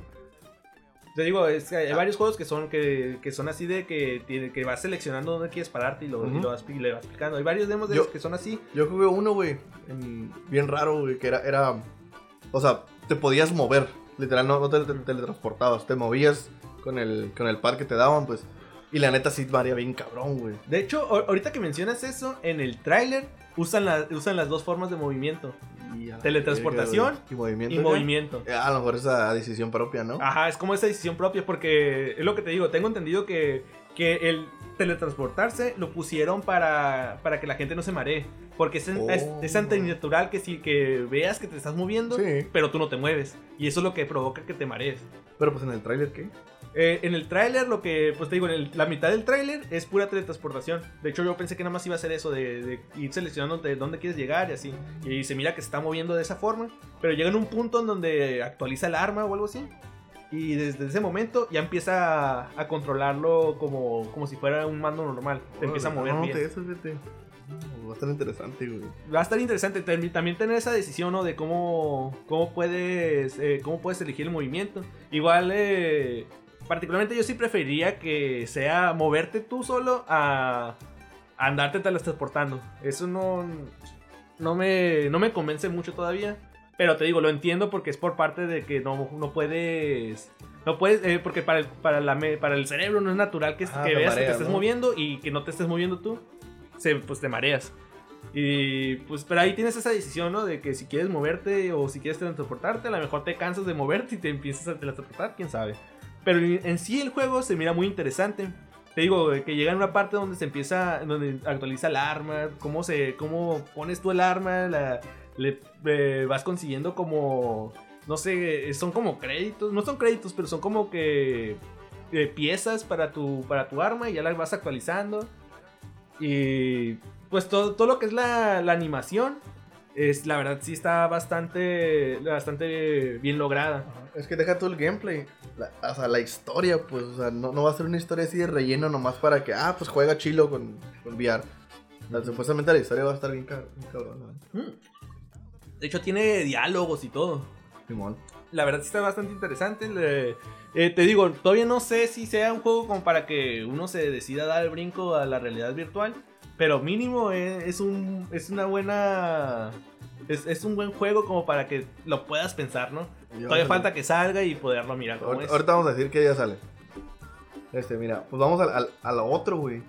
Te digo, es que hay Ah. varios juegos que son que, que son así de que, tiene- que vas seleccionando dónde quieres pararte y lo, y lo vas, y le vas explicando. Hay varios demos de Yo- esos que son así. Yo jugué uno, güey, en- bien raro, güey, que era, era... O sea, te podías mover. Literal, no, no te, te- teletransportabas. Te movías con el, con el par que te daban, pues. Y la neta sí varía bien cabrón, güey. De hecho, ahorita que mencionas eso, en el tráiler usan, la- usan las dos formas de movimiento. Y Teletransportación y movimiento. Y movimiento. Eh, A lo mejor esa decisión propia, ¿no? Ajá, es como esa decisión propia porque es lo que te digo, tengo entendido que, que el teletransportarse lo pusieron para, para que la gente no se maree. Porque es, Oh. es, es antinatural que, si, que veas que te estás moviendo, Sí. pero tú no te mueves. Y eso es lo que provoca que te marees. Pero pues en el tráiler, ¿qué? Eh, en el tráiler, lo que, pues te digo, en el- la mitad del tráiler es pura teletransportación. De hecho, yo pensé que nada más iba a ser eso, de, de ir seleccionando de dónde quieres llegar y así. Y se mira que se está moviendo de esa forma. Pero llega en un punto en donde actualiza el arma o algo así. Y desde ese momento ya empieza a, a controlarlo como, como si fuera un mando normal. Te empieza a mover no, bien. eso, Va a estar interesante, güey. Va a estar interesante tam- también tener esa decisión ¿no? de cómo, cómo, puedes, eh, cómo puedes elegir el movimiento. Igual, eh, particularmente yo sí preferiría que sea moverte tú solo a, andarte teletransportando. Eso no, no, me, no me convence mucho todavía. Pero te digo, lo entiendo porque es por parte de que no, no puedes... No puedes, eh, porque para el, para, la, para el cerebro no es natural que, Ah, que veas que marea, te estés ¿no? moviendo y que no te estés moviendo tú. Se, pues te mareas. Y pues, pero ahí tienes esa decisión, ¿no? De que si quieres moverte o si quieres teletransportarte, a lo mejor te cansas de moverte y te empiezas a teletransportar, quién sabe. Pero en sí el juego se mira muy interesante. Te digo, eh, que llega en una parte donde se empieza, donde actualiza el arma, cómo se, cómo pones tú el arma, la, le eh, vas consiguiendo como, no sé, son como créditos, no son créditos, pero son como que eh, piezas para tu, para tu arma y ya las vas actualizando. Y pues todo, todo lo que es la, la animación, es la verdad sí está bastante, bastante bien lograda. Es que deja todo el gameplay. La- o sea, la historia, pues, o sea, no, no va a ser una historia así de relleno nomás para que, ah, pues juega chilo con, con VR. Sea, supuestamente la historia va a estar bien, cab- bien cabrón, ¿no? Mm. De hecho tiene diálogos y todo. Simón. La verdad sí está bastante interesante. Le- eh, te digo, todavía no sé si sea un juego como para que uno se decida a dar el brinco a la realidad virtual. Pero mínimo eh, es, un, es una buena... Es, es un buen juego como para que lo puedas pensar, ¿no? Todavía falta que salga y poderlo mirar como Ahorita, es. ahorita vamos a decir que ya sale. Este, mira, pues vamos al, al- otro, güey.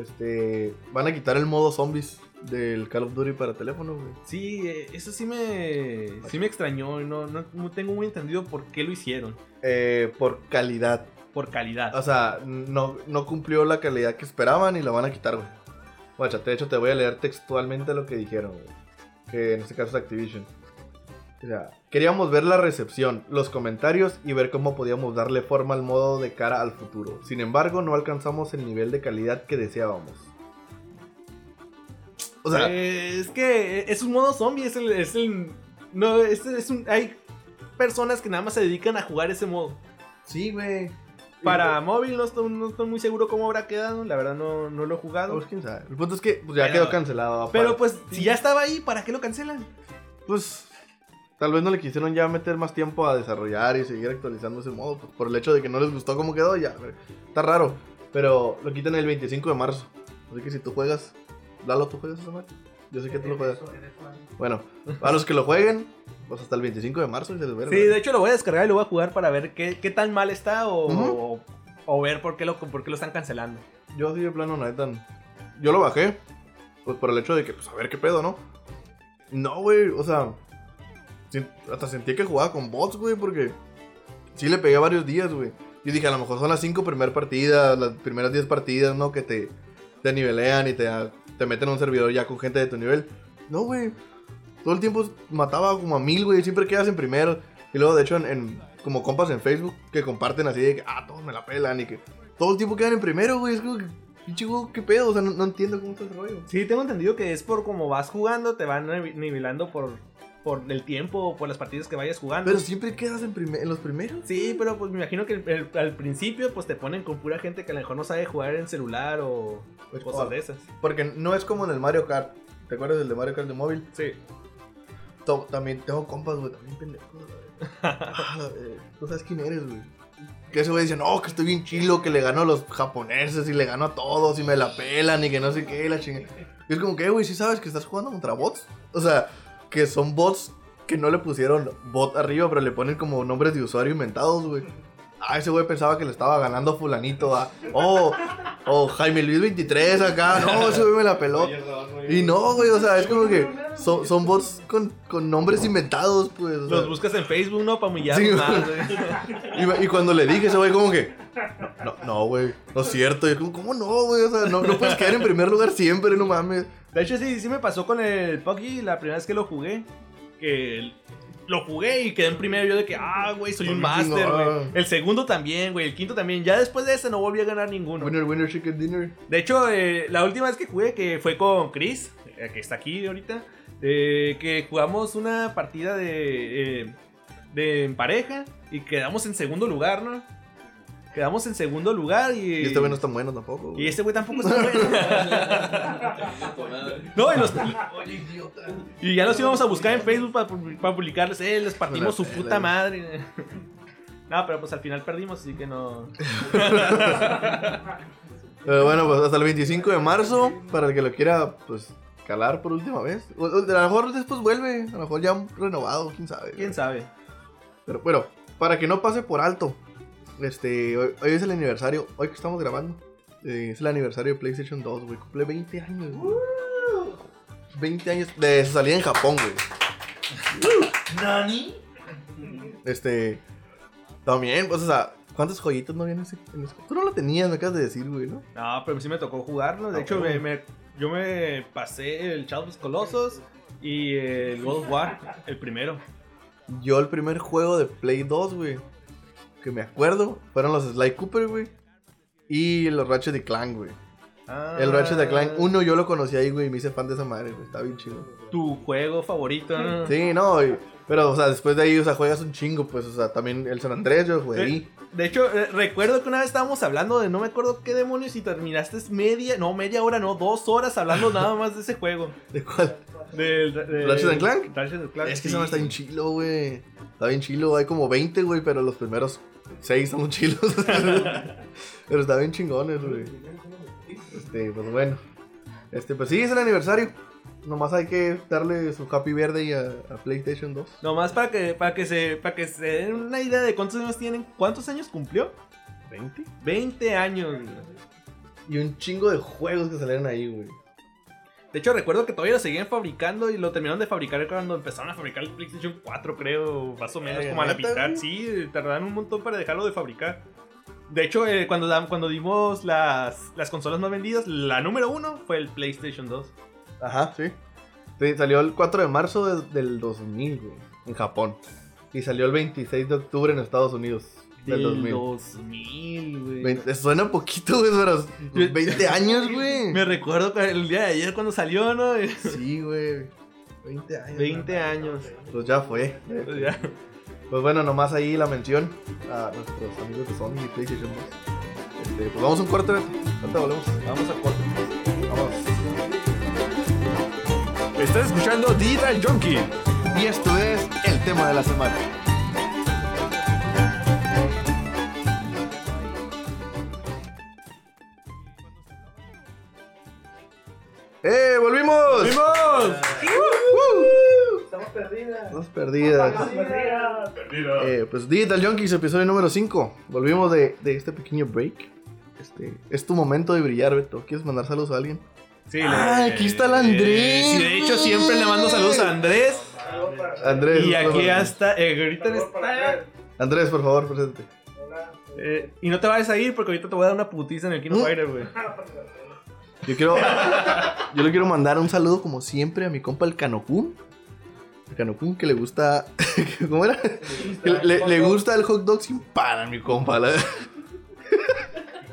Este, van a quitar el modo zombies del Call of Duty para teléfono, güey. Sí, eh, eso sí me, sí me extrañó. No, no, no tengo muy entendido por qué lo hicieron. Eh, por calidad. Por calidad. O sea, no, no cumplió la calidad que esperaban y la van a quitar, güey. Guacha, de hecho te voy a leer textualmente lo que dijeron, güey. Que en este caso es Activision. O sea, queríamos ver la recepción, los comentarios y ver cómo podíamos darle forma al modo de cara al futuro. Sin embargo, no alcanzamos el nivel de calidad que deseábamos. O sea, Eh, es que es un modo zombie, es el, es el- no, es, es un, hay personas que nada más se dedican a jugar ese modo. sí, güey. Para móvil no estoy, no estoy muy seguro cómo habrá quedado, la verdad no, no lo he jugado. Pues, quién sabe. El punto es que pues, ya Pero- quedó cancelado. Pero pues si ya estaba ahí, ¿para qué lo cancelan? pues tal vez no le quisieron ya meter más tiempo a desarrollar y seguir actualizando ese modo, pues, por el hecho de que no les gustó cómo quedó, ya, está raro, pero lo quitan el 25 de marzo, así que si tú juegas, Lalo, ¿tú juegas esa? Yo sé que tú lo juegas. Bueno, a los que lo jueguen, pues hasta el 25 de marzo y se. Sí, de hecho lo voy a descargar y lo voy a jugar para ver qué, qué tan mal está o, o, o ver por qué, lo, por qué lo están cancelando. Yo sí de plano, neta, yo lo bajé, pues por el hecho de que, pues a ver qué pedo, ¿no? No, güey, o sea, hasta sentí que jugaba con bots, güey, porque sí le pegué varios días, güey. Yo dije, a lo mejor son las 5 primeras partidas, las primeras 10 partidas, ¿no? Que te, te nivelean y te, te meten a un servidor ya con gente de tu nivel. No, güey. Todo el tiempo mataba como a mil, güey. Siempre quedas en primero. Y luego, de hecho, en, en- como compas en Facebook que comparten así de que, ah, todos me la pelan y que todo el tiempo quedan en primero, güey. Es como que, pinche juego, qué pedo. O sea, no, no entiendo cómo está el rollo. Sí, tengo entendido que es por como vas jugando, te van nive- nivelando por, por el tiempo, por las partidas que vayas jugando. Pero siempre quedas en, en los primeros. Sí, pero pues me imagino que el- el- al principio pues te ponen con pura gente que a lo mejor no sabe jugar en celular o Pues, cosas oh. de esas. Porque no es como en el Mario Kart. ¿Te acuerdas del de Mario Kart de móvil? Sí. To- también tengo compas, güey, también pendejos. güey. Ah, eh, ¿Tú sabes quién eres, güey? Que ese güey dice, no, que estoy bien chilo, que le gano a los japoneses y le gano a todos y me la pelan y que no sé qué, la chingada. Y es como que, güey, ¿sí sabes que estás jugando contra bots? O sea, que son bots que no le pusieron bot arriba, pero le ponen como nombres de usuario inventados, güey. Ah, ese güey pensaba que le estaba ganando a fulanito, a... Oh, oh, Jaime Luis 23 acá, no, ese güey me la peló. Y no, güey, o sea, es como que son, son bots con, con nombres inventados, pues. o sea. Los buscas en Facebook, ¿no? Para humillar Sí, más. güey. güey. Y, y cuando le dije ese güey, como que, no, no, güey, no es cierto. Y yo como, ¿cómo no, güey? O sea, no, no puedes quedar en primer lugar siempre, no mames. De hecho, sí, sí me pasó con el PUBG la primera vez que lo jugué. Que el- lo jugué y quedé en primero. Yo de que, ah, güey, soy un chingón. güey. El segundo también, güey. El quinto también. Ya después de ese no volví a ganar ninguno. Winner, winner, chicken dinner. De hecho, eh, la última vez que jugué, que fue con Chris, eh, que está aquí ahorita, eh, que jugamos una partida de, eh, de en pareja y quedamos en segundo lugar, ¿no? Quedamos en segundo lugar y... Y este güey no está bueno tampoco. Y este güey tampoco está bueno. no, y, los- y ya los íbamos a buscar en Facebook para, publicarles, eh, les partimos su puta madre. No, pero pues al final perdimos, así que no... Pero bueno, pues hasta el 25 de marzo, para el que lo quiera, pues, calar por última vez. O- o- a lo mejor después vuelve, a lo mejor ya renovado, quién sabe. ¿Quién sabe? Pero bueno, para que no pase por alto, este, hoy, hoy es el aniversario, hoy que estamos grabando, eh, es el aniversario de PlayStation 2, güey, cumple 20 años, güey. 20 años de su salida en Japón, güey. ¿Nani? Este, también, pues, o sea, ¿cuántos joyitos no había en ese, Tú no lo tenías, me acabas de decir, güey, ¿no? No, pero sí me tocó jugarlo. De Ah, hecho, bueno. me, me- yo me pasé el Shadow of Colossus y el God of War, el primero. Yo el primer juego de Play 2, güey, que me acuerdo, fueron los Sly Cooper, güey, y los Ratchet y Clank, güey. El Ratchet y Clank 1 yo lo conocí ahí, güey, y me hice fan de esa madre, güey, está bien chido. Tu juego favorito, ¿no? Sí, no, y- pero, o sea, después de ahí, o sea, juegas un chingo, pues, o sea, también el San Andrés yo jugué ahí. De hecho, eh, recuerdo que una vez estábamos hablando de no me acuerdo qué demonios y terminaste media, no, media hora, no, dos horas hablando nada más de ese juego. ¿De cuál? Del, del- ¿Ratchet and Clank? Ratchet Clank, es que sí. ese me está bien chilo, güey. Está bien chilo, hay como 20, güey, pero los primeros 6 son chilos. pero está bien chingones, güey. Este, pues bueno. Este, pues sí, es el aniversario. Nomás hay que darle su happy birthday a, a PlayStation 2. Nomás para que, para que se, para que se den una idea de cuántos años tienen. ¿Cuántos años cumplió? 20. 20 años. Y un chingo de juegos que salieron ahí, güey. De hecho, recuerdo que todavía lo seguían fabricando y lo terminaron de fabricar cuando empezaron a fabricar el PlayStation 4, creo, más o menos, como a la ¿neta, mitad. Sí, tardaron un montón para dejarlo de fabricar. De hecho, eh, cuando, cuando dimos las, las consolas más vendidas, la número uno fue el PlayStation 2. Ajá, sí. Sí, salió el 4 de marzo de- del 2000, güey. En Japón. Y salió el 26 de octubre en Estados Unidos. Del, 2000. 2000, güey. Suena poquito, güey, pero 20 años, güey. Me recuerdo el día de ayer cuando salió, ¿no? Sí, güey. 20 años. 20 años. Pues ya fue. Pues ya. Pues bueno, nomás ahí la mención a nuestros amigos de Sony y PlayStation 2. Este, pues vamos a un corte. Ahorita volvemos. Vamos a corte. Vamos. Estás escuchando Digital Junkie. Y esto es el tema de la semana. ¡Eh! ¡Volvimos! ¡Vimos! Estamos perdidas. Dos perdidas. Eh, pues Digital Junkies, episodio número 5. Volvimos de, de este pequeño break. Este, es tu momento de brillar, Beto. ¿Quieres mandar saludos a alguien? Sí, Ah, aquí está el Andrés, Sí, de hecho, siempre le mando saludos a Andrés. Andrés. Y aquí hasta. eh, ahorita está. Andrés, por favor, presente. Eh, y no te vayas a ir porque ahorita te voy a dar una putiza en el Kino ¿Mm? Fighter, güey. Yo quiero. yo le quiero mandar un saludo, como siempre, a mi compa el Canocún. El Canocún que le gusta. ¿Cómo era? Le, le gusta el hot dog sin pan a mi compa. la-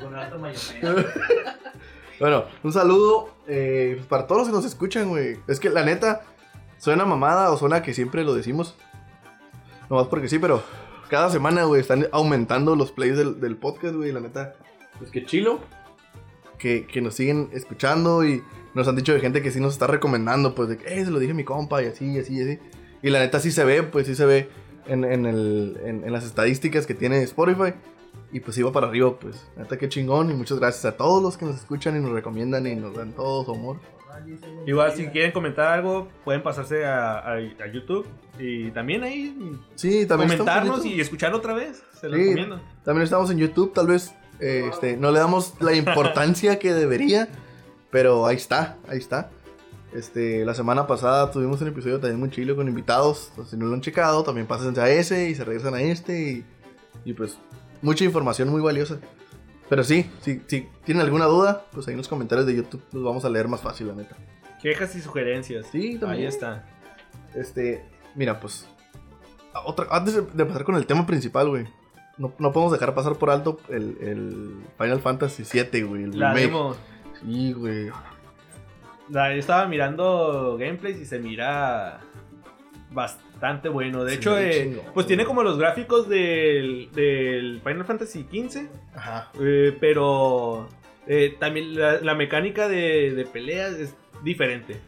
Con alta mayonesa. Bueno, un saludo eh, para todos los que nos escuchan, güey. Es que la neta, suena mamada o suena que siempre lo decimos. Nomás porque sí, pero cada semana, güey, están aumentando los plays del, del podcast, güey. La neta, pues que chilo. Que, que nos siguen escuchando y nos han dicho de gente que sí nos está recomendando, pues de que, eh, se lo dije a mi compa y así, y así, y así. Y la neta sí se ve, pues sí se ve en, en, el, en, en las estadísticas que tiene Spotify. Y pues iba para arriba, pues. Neta, qué chingón. Y muchas gracias a todos los que nos escuchan y nos recomiendan y nos dan todo su amor. Igual si quieren comentar algo, pueden pasarse a, a- a YouTube y también ahí Sí, también comentarnos y escuchar otra vez. Se lo Sí. recomiendo. También estamos en YouTube. Tal vez este, no le damos la importancia que debería. Pero ahí está, ahí está. Este, la semana pasada tuvimos un episodio también muy chilo con invitados. Entonces, si no lo han checado, también pásense a ese y se regresan a este. Y, y pues, mucha información muy valiosa. Pero sí, si, si tienen alguna duda, pues ahí en los comentarios de YouTube los vamos a leer más fácil, la neta. Quejas y sugerencias. Sí, también. Ahí está. Este, mira, pues. Otra, antes de de empezar con el tema principal, güey. No, no podemos dejar pasar por alto el, el Final Fantasy VII, güey. El La demo. Sí, güey. La- yo estaba mirando gameplays y se mira bastante bueno. De Se hecho, eh, pues güey. tiene como los gráficos del, del Final Fantasy XV, Ajá. eh, pero eh, también la, la mecánica de, de peleas es diferente.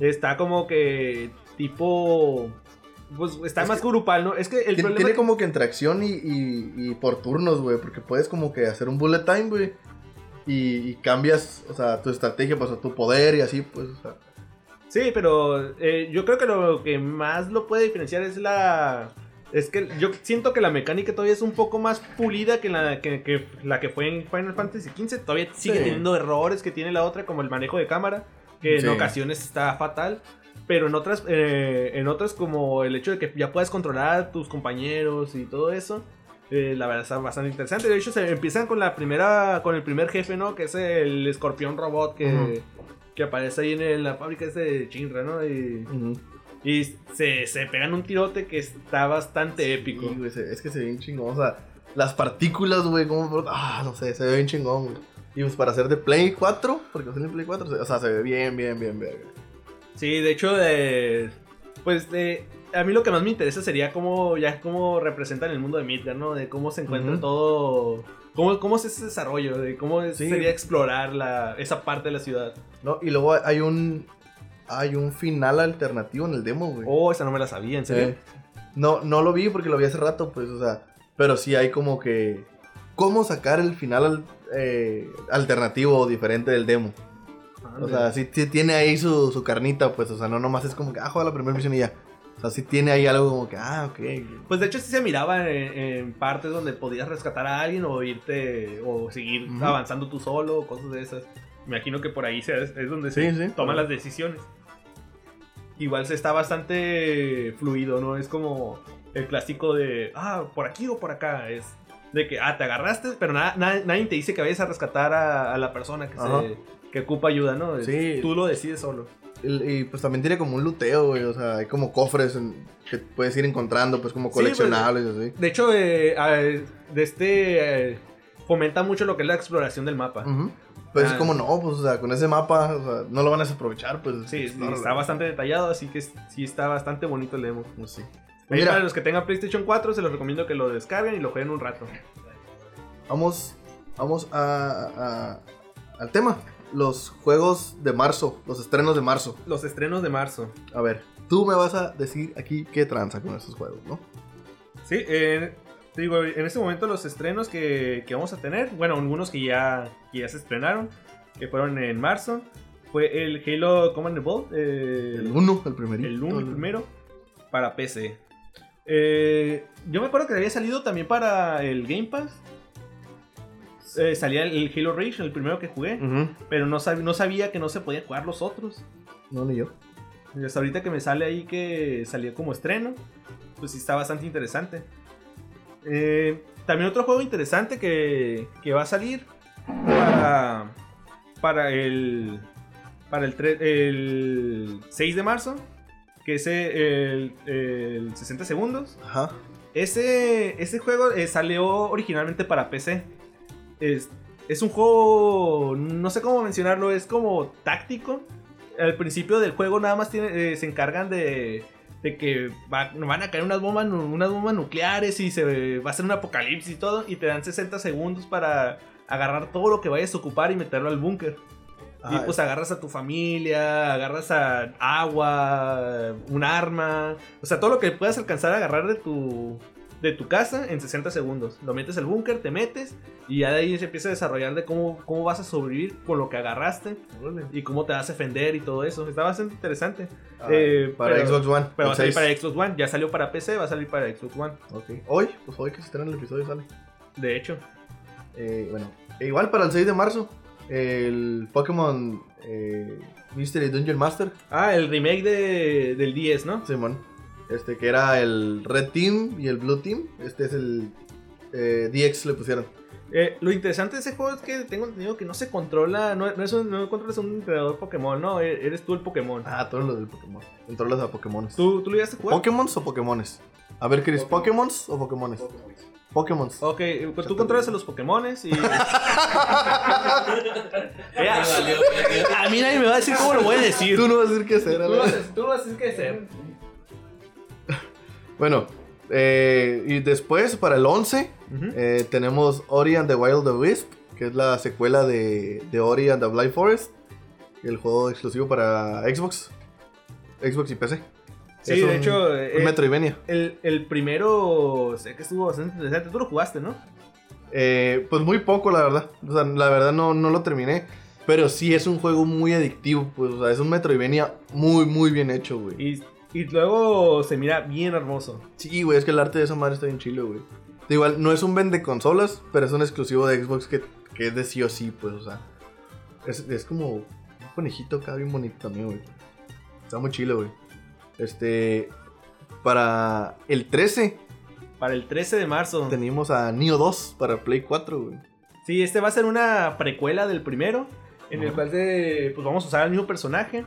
Está como que tipo... Pues está Es más que- grupal, ¿no? Es que el Tiene, problema... tiene como que interacción y, y, y por turnos, güey. Porque puedes como que hacer un bullet time, güey. Y, y cambias, o sea, tu estrategia, pues, o tu poder y así, pues, o sea. Sí, pero eh, yo creo que lo que más lo puede diferenciar es la... Es que yo siento que la mecánica todavía es un poco más pulida que la que, que la que fue en Final Fantasy XV. Todavía sigue Sí. teniendo errores que tiene la otra, como el manejo de cámara, que Sí. en ocasiones está fatal. Pero en otras, eh, en otras como el hecho de que ya puedas controlar a tus compañeros y todo eso, eh, la verdad está bastante interesante. De hecho, se empiezan con la primera, con el primer jefe, ¿no? Que es el escorpión robot que, que aparece ahí en la fábrica ese de Shinra, ¿no? Y, ujú. y se, se pegan un tirote que está bastante épico. Sí, güey, se- es que se ve bien chingón. O sea, las partículas, güey, como. Ah, no sé, se ve bien chingón, güey. Y pues para hacer de Play 4, porque ser en Play 4, se- o sea, se ve bien, bien, bien, bien. Sí, de hecho, eh, pues eh, a mí lo que más me interesa sería cómo ya cómo representan el mundo de Midgar, ¿no? De cómo se encuentra todo, cómo, cómo es ese desarrollo, de cómo Sí. sería explorar la, esa parte de la ciudad. ¿No? Y luego hay un. Hay un final alternativo en el demo, güey. Oh, esa no me la sabía, ¿en serio? Eh, No, no lo vi porque lo vi hace rato, pues, o sea. Pero sí hay como que. ¿Cómo sacar el final al- eh, alternativo o diferente del demo? O sea, sí, sí tiene ahí su, su carnita, pues, o sea, no nomás es como que, ah, juega la primera misión y ya. O sea, sí tiene ahí algo como que, ah, ok. Pues de hecho sí se miraba en, en partes donde podías rescatar a alguien o irte o seguir avanzando tú solo, cosas de esas. Me imagino que por ahí se- es, donde se Sí, toman las decisiones. Igual se está bastante fluido, ¿no? Es como el clásico de, ah, por aquí o por acá. Es de que, ah, te agarraste, pero nada- nadie te dice que vayas a rescatar a, a la persona que, Ajá. se, que ocupa ayuda, ¿no? Es- Sí. Tú lo decides solo. Y pues también tiene como un luteo, güey, o sea, hay como cofres en- que puedes ir encontrando, pues, como Sí, pues, coleccionables y así. De hecho, eh, de este eh, fomenta mucho lo que es la exploración del mapa. Pues es Ah. como, no, pues, o sea, con ese mapa, o sea, no lo van a desaprovechar, pues. Sí, está bastante detallado, así que sí está bastante bonito el demo. Pues sí. Ahí Mira. para los que tengan PlayStation 4, se los recomiendo que lo descarguen y lo jueguen un rato. Vamos, vamos a, a- al tema. Los juegos de marzo, los estrenos de marzo. Los estrenos de marzo. A ver, tú me vas a decir aquí qué tranza con esos juegos, ¿no? Sí, eh, te digo, en este momento los estrenos que, que vamos a tener, bueno, algunos que ya, que ya se estrenaron, que fueron en marzo, fue el Halo Command Evolved, eh, El 1, el primerito. el 1 el primero, para PC. Eh, yo me acuerdo que había salido también para el Game Pass. Eh, salía el Halo Reach, el primero que jugué, Ujú. pero no, sab- no sabía que no se podían jugar los otros. No, ni yo. Y hasta ahorita que me sale ahí que salió como estreno, pues sí está bastante interesante. Eh, también otro juego interesante que, que va a salir para, para el. Para el, tre- el 6 de marzo. Que es el, el 60 segundos. Ajá. Ese, ese juego eh, salió originalmente para PC. Es, es un juego, no sé cómo mencionarlo, es como táctico. Al principio del juego nada más tiene, eh, se encargan de, de que va- van a caer unas bombas, unas bombas nucleares y se va a hacer un apocalipsis y todo. Y te dan 60 segundos para agarrar todo lo que vayas a ocupar y meterlo al búnker. Y pues agarras a tu familia, agarras a agua, un arma, o sea, todo lo que puedas alcanzar a agarrar de tu de tu casa en 60 segundos. Lo metes al búnker, te metes y ya de ahí se empieza a desarrollar de cómo, cómo vas a sobrevivir con lo que agarraste y cómo te vas a defender y todo eso. Está bastante interesante. Ah, Eh, para pero- Xbox One. Pero va a salir 6. para Xbox One, ya salió para PC, va a salir para Xbox One. Ok. Hoy, pues hoy que se estrena el episodio sale. De hecho, Eh, bueno, e igual para el 6 de marzo, el Pokémon eh, Mystery Dungeon Master, ah, el remake de, del 10, ¿no? Simón, este que era el Red Team y el Blue Team, este es el eh, DX le pusieron. Eh, lo interesante de ese juego es que tengo entendido que no se controla, no, no, es un- no controlas a un entrenador Pokémon, no, e- eres tú el Pokémon. Ah, todos los del Pokémon. Entró los a Pokémon. ¿Tú, ¿Tú lo llegaste a jugar? ¿Pokémons o Pokémones? A ver, Chris, ¿Pokémons o Pokémones? Pokémons. Ok, pues tú controlas a los Pokémones y... Eh, a mí nadie me va a decir cómo lo voy a decir. Tú no vas a decir qué hacer, Tú a lo haces, tú lo haces que hacer. Bueno, eh, y después para el 11 Ujú. eh, tenemos Ori and the Wild the Wisp, que es la secuela de, de Ori and the Blind Forest, el juego exclusivo para Xbox, Xbox y PC. Sí, Es de un- hecho, un eh, Metroidvania. el, el primero sé que estuvo bastante interesante. Tú lo jugaste, ¿no? Eh, pues muy poco, la verdad. O sea, la verdad no, no lo terminé. Pero sí es un juego muy adictivo, pues, o sea, es un Metroidvania muy, muy bien hecho, güey. Y, y luego se mira bien hermoso. Sí, güey, es que el arte de esa madre está bien chilo, güey. Igual, no es un vende consolas, pero es un exclusivo de Xbox que, que es de sí o sí, pues, o sea. Es, es como un conejito acá bien bonito también, güey. Está muy chilo, güey. Este. Para el 13 Para el 13 de marzo. tenemos a Neo 2 para Play 4, güey. Sí, este va a ser una precuela del primero, en el cual se, pues vamos a usar al mismo personaje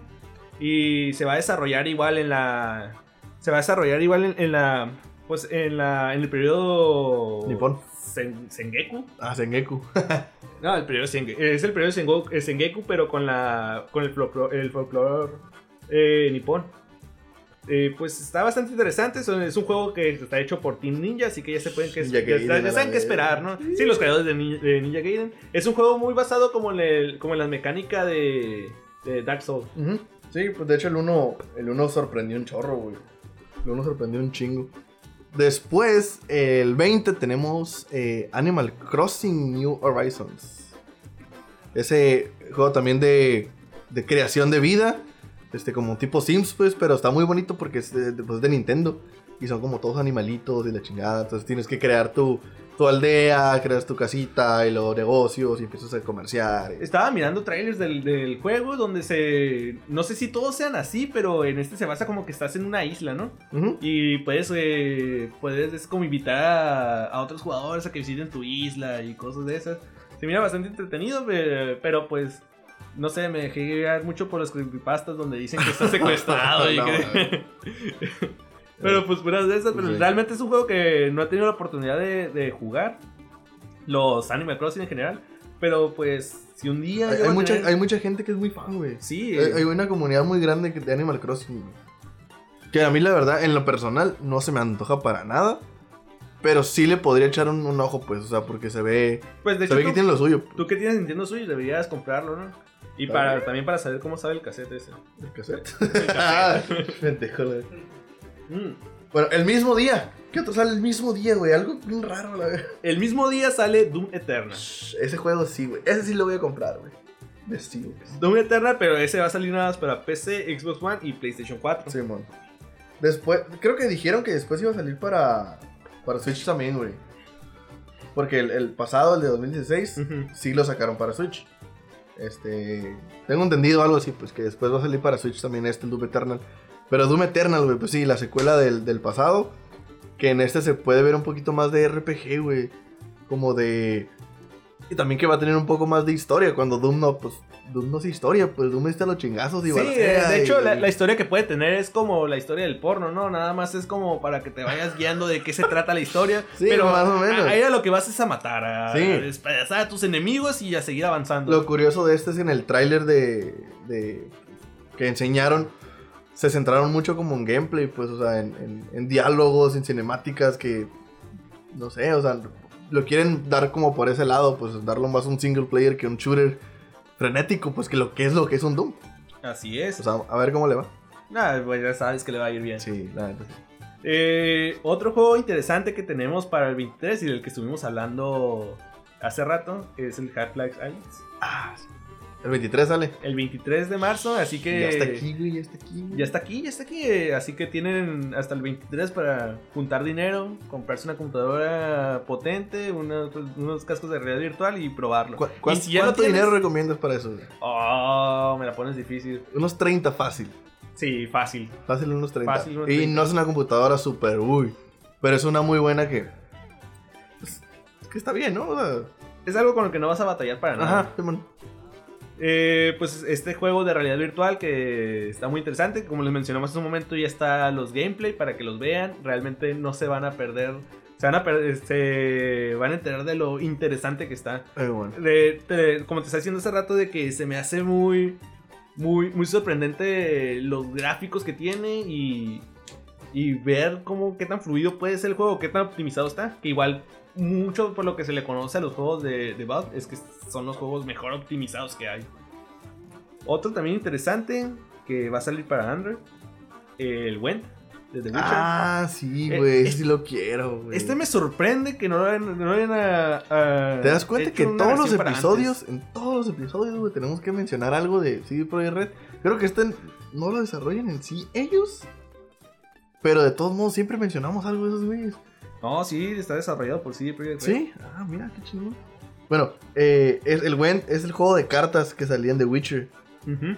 y se va a desarrollar igual en la, se va a desarrollar igual en, en la, pues en la, en el periodo Nippon. Sen- Sengeku. Ah, Sengeku. No, el periodo Senge- es el periodo Sengoku- eh, Sengeku, pero con la, con el folclore, el folclore eh, nipón. Eh, pues está bastante interesante. Es un- es un juego que está hecho por Team Ninja, así que ya se pueden que ya, Gaiden, ya a la saben qué vez. esperar, ¿no? Sí, los creadores de, Ni- de Ninja Gaiden. Es un juego muy basado como en, el, como en la mecánica de, de Dark Souls. Ujú. Sí, pues de hecho el 1 el sorprendió un chorro, güey. El 1 sorprendió un chingo. Después, el 20 tenemos eh, Animal Crossing New Horizons. Ese juego también de, de creación de vida. Este, como tipo Sims, pues, pero está muy bonito porque es de, pues, de Nintendo. Y son como todos animalitos y la chingada. Entonces tienes que crear tu, tu aldea, creas tu casita y los negocios y empiezas a comerciar. Estaba mirando trailers del, del juego donde se... No sé si todos sean así, pero en este se basa como que estás en una isla, ¿no? Y puedes, eh, puedes es como invitar a, a otros jugadores a que visiten tu isla y cosas de esas. Se mira bastante entretenido, pe- pero pues, no sé, me dejé llevar mucho por los creepypastas donde dicen que está secuestrado y que... pero pues puras de esas, pero Sí. realmente es un juego que no he tenido la oportunidad de, de jugar. Los Animal Crossing en general. Pero pues, si un día... Hay, hay a mucha, tener- hay mucha gente que es muy fan, güey. Sí, Hay, hay una comunidad muy grande que- de Animal Crossing. güey. Que a mí, la verdad, en lo personal, no se me antoja para nada. Pero sí le podría echar un, un ojo, pues, o sea, porque se ve. pues de Se hecho ve que tú- tiene lo suyo. Tú que tienes Nintendo Switch deberías comprarlo, ¿no? Y para, también para saber cómo sabe el cassette ese. El cassette. El cassette. Mm. Bueno, el mismo día. ¿Qué otro sale el mismo día, güey? Algo bien raro, la verdad. El mismo día sale Doom Eternal. Ese juego sí, güey. Ese sí lo voy a comprar, güey. Sí, güey. Doom Eternal, pero ese va a salir nada más para PC, Xbox One y PlayStation 4. Simón. Después, creo que dijeron que después iba a salir para, para Switch también, güey. Porque el, el pasado, el de 2016, Ujú. sí lo sacaron para Switch. Este. Tengo entendido algo así, pues que después va a salir para Switch también este, el Doom Eternal. Pero Doom Eternal, güey, pues sí, la secuela del, del pasado. Que en este se puede ver un poquito más de RPG, güey. Como de. Y también que va a tener un poco más de historia. Cuando Doom no, pues Doom no es historia, pues Doom está a los chingazos y Sí, balacea de hecho, y- la, la historia que puede tener es como la historia del porno, ¿no? Nada más es como para que te vayas guiando de qué se trata la historia. Sí, pero más o menos. ahí a lo que vas es a matar, a, Sí. a despedazar a tus enemigos y a seguir avanzando. Lo curioso de este es en el tráiler de, de- que enseñaron, se centraron mucho como en gameplay, pues, o sea, en, en- en diálogos, en cinemáticas que, no sé, o sea, lo quieren dar como por ese lado, pues, darlo más un single player que un shooter frenético, pues, que lo que es lo que es un Doom. Así es. O sea, a ver cómo le va. Nah, pues ya sabes que le va a ir bien. Sí, la sí. Eh, otro juego interesante que tenemos para el 23 y del que estuvimos hablando hace rato es el Half-Life Alyx. Ah, sí. El 23 sale. El 23 de marzo, así que... Ya está aquí, güey, ya está aquí. güey. Ya está aquí, ya está aquí. eh, Así que tienen hasta el 23 para juntar dinero, comprarse una computadora potente, una- unos cascos de realidad virtual y probarlo. ¿Cu- cuán- y si ya lo ¿Cuánto tienes- dinero recomiendas para eso? güey? Oh, me la pones difícil. Unos 30 fácil. Sí, fácil. Fácil unos 30. Fácil unos y 30. no es una computadora super, uy. Pero es una muy buena que. pues, que está bien, ¿no? O sea, Es algo con lo que no vas a batallar para nada. ajá. Eh, pues este juego de realidad virtual que está muy interesante. Como les mencionamos hace un momento, ya está los gameplay para que los vean. Realmente no se van a perder. Se van a, perder, se van a enterar de lo interesante que está. Ay, bueno. de- te- como te estaba diciendo hace rato, de que se me hace muy, muy, muy sorprendente los gráficos que tiene y, y ver cómo, qué tan fluido puede ser el juego, qué tan optimizado está. Que igual, mucho por lo que se le conoce a los juegos de, de Valve es que son los juegos mejor optimizados que hay. Otro también interesante que va a salir para Android, el Went de The Witcher. Ah, sí, Eh, güey. es- sí lo quiero, güey. Este me sorprende que no lo no hayan, ah, ah, ¿Te das cuenta que en todos los episodios, en todos los episodios, güey, tenemos que mencionar algo de CD Projekt Red? Creo que este no lo desarrollan en sí ellos. Pero de todos modos siempre mencionamos algo de esos güeyes. No, sí, está desarrollado por CD Projekt Red. ¿Sí? Ah, mira, qué chingón. Bueno, eh, es, el Went es el juego de cartas que salían de Witcher.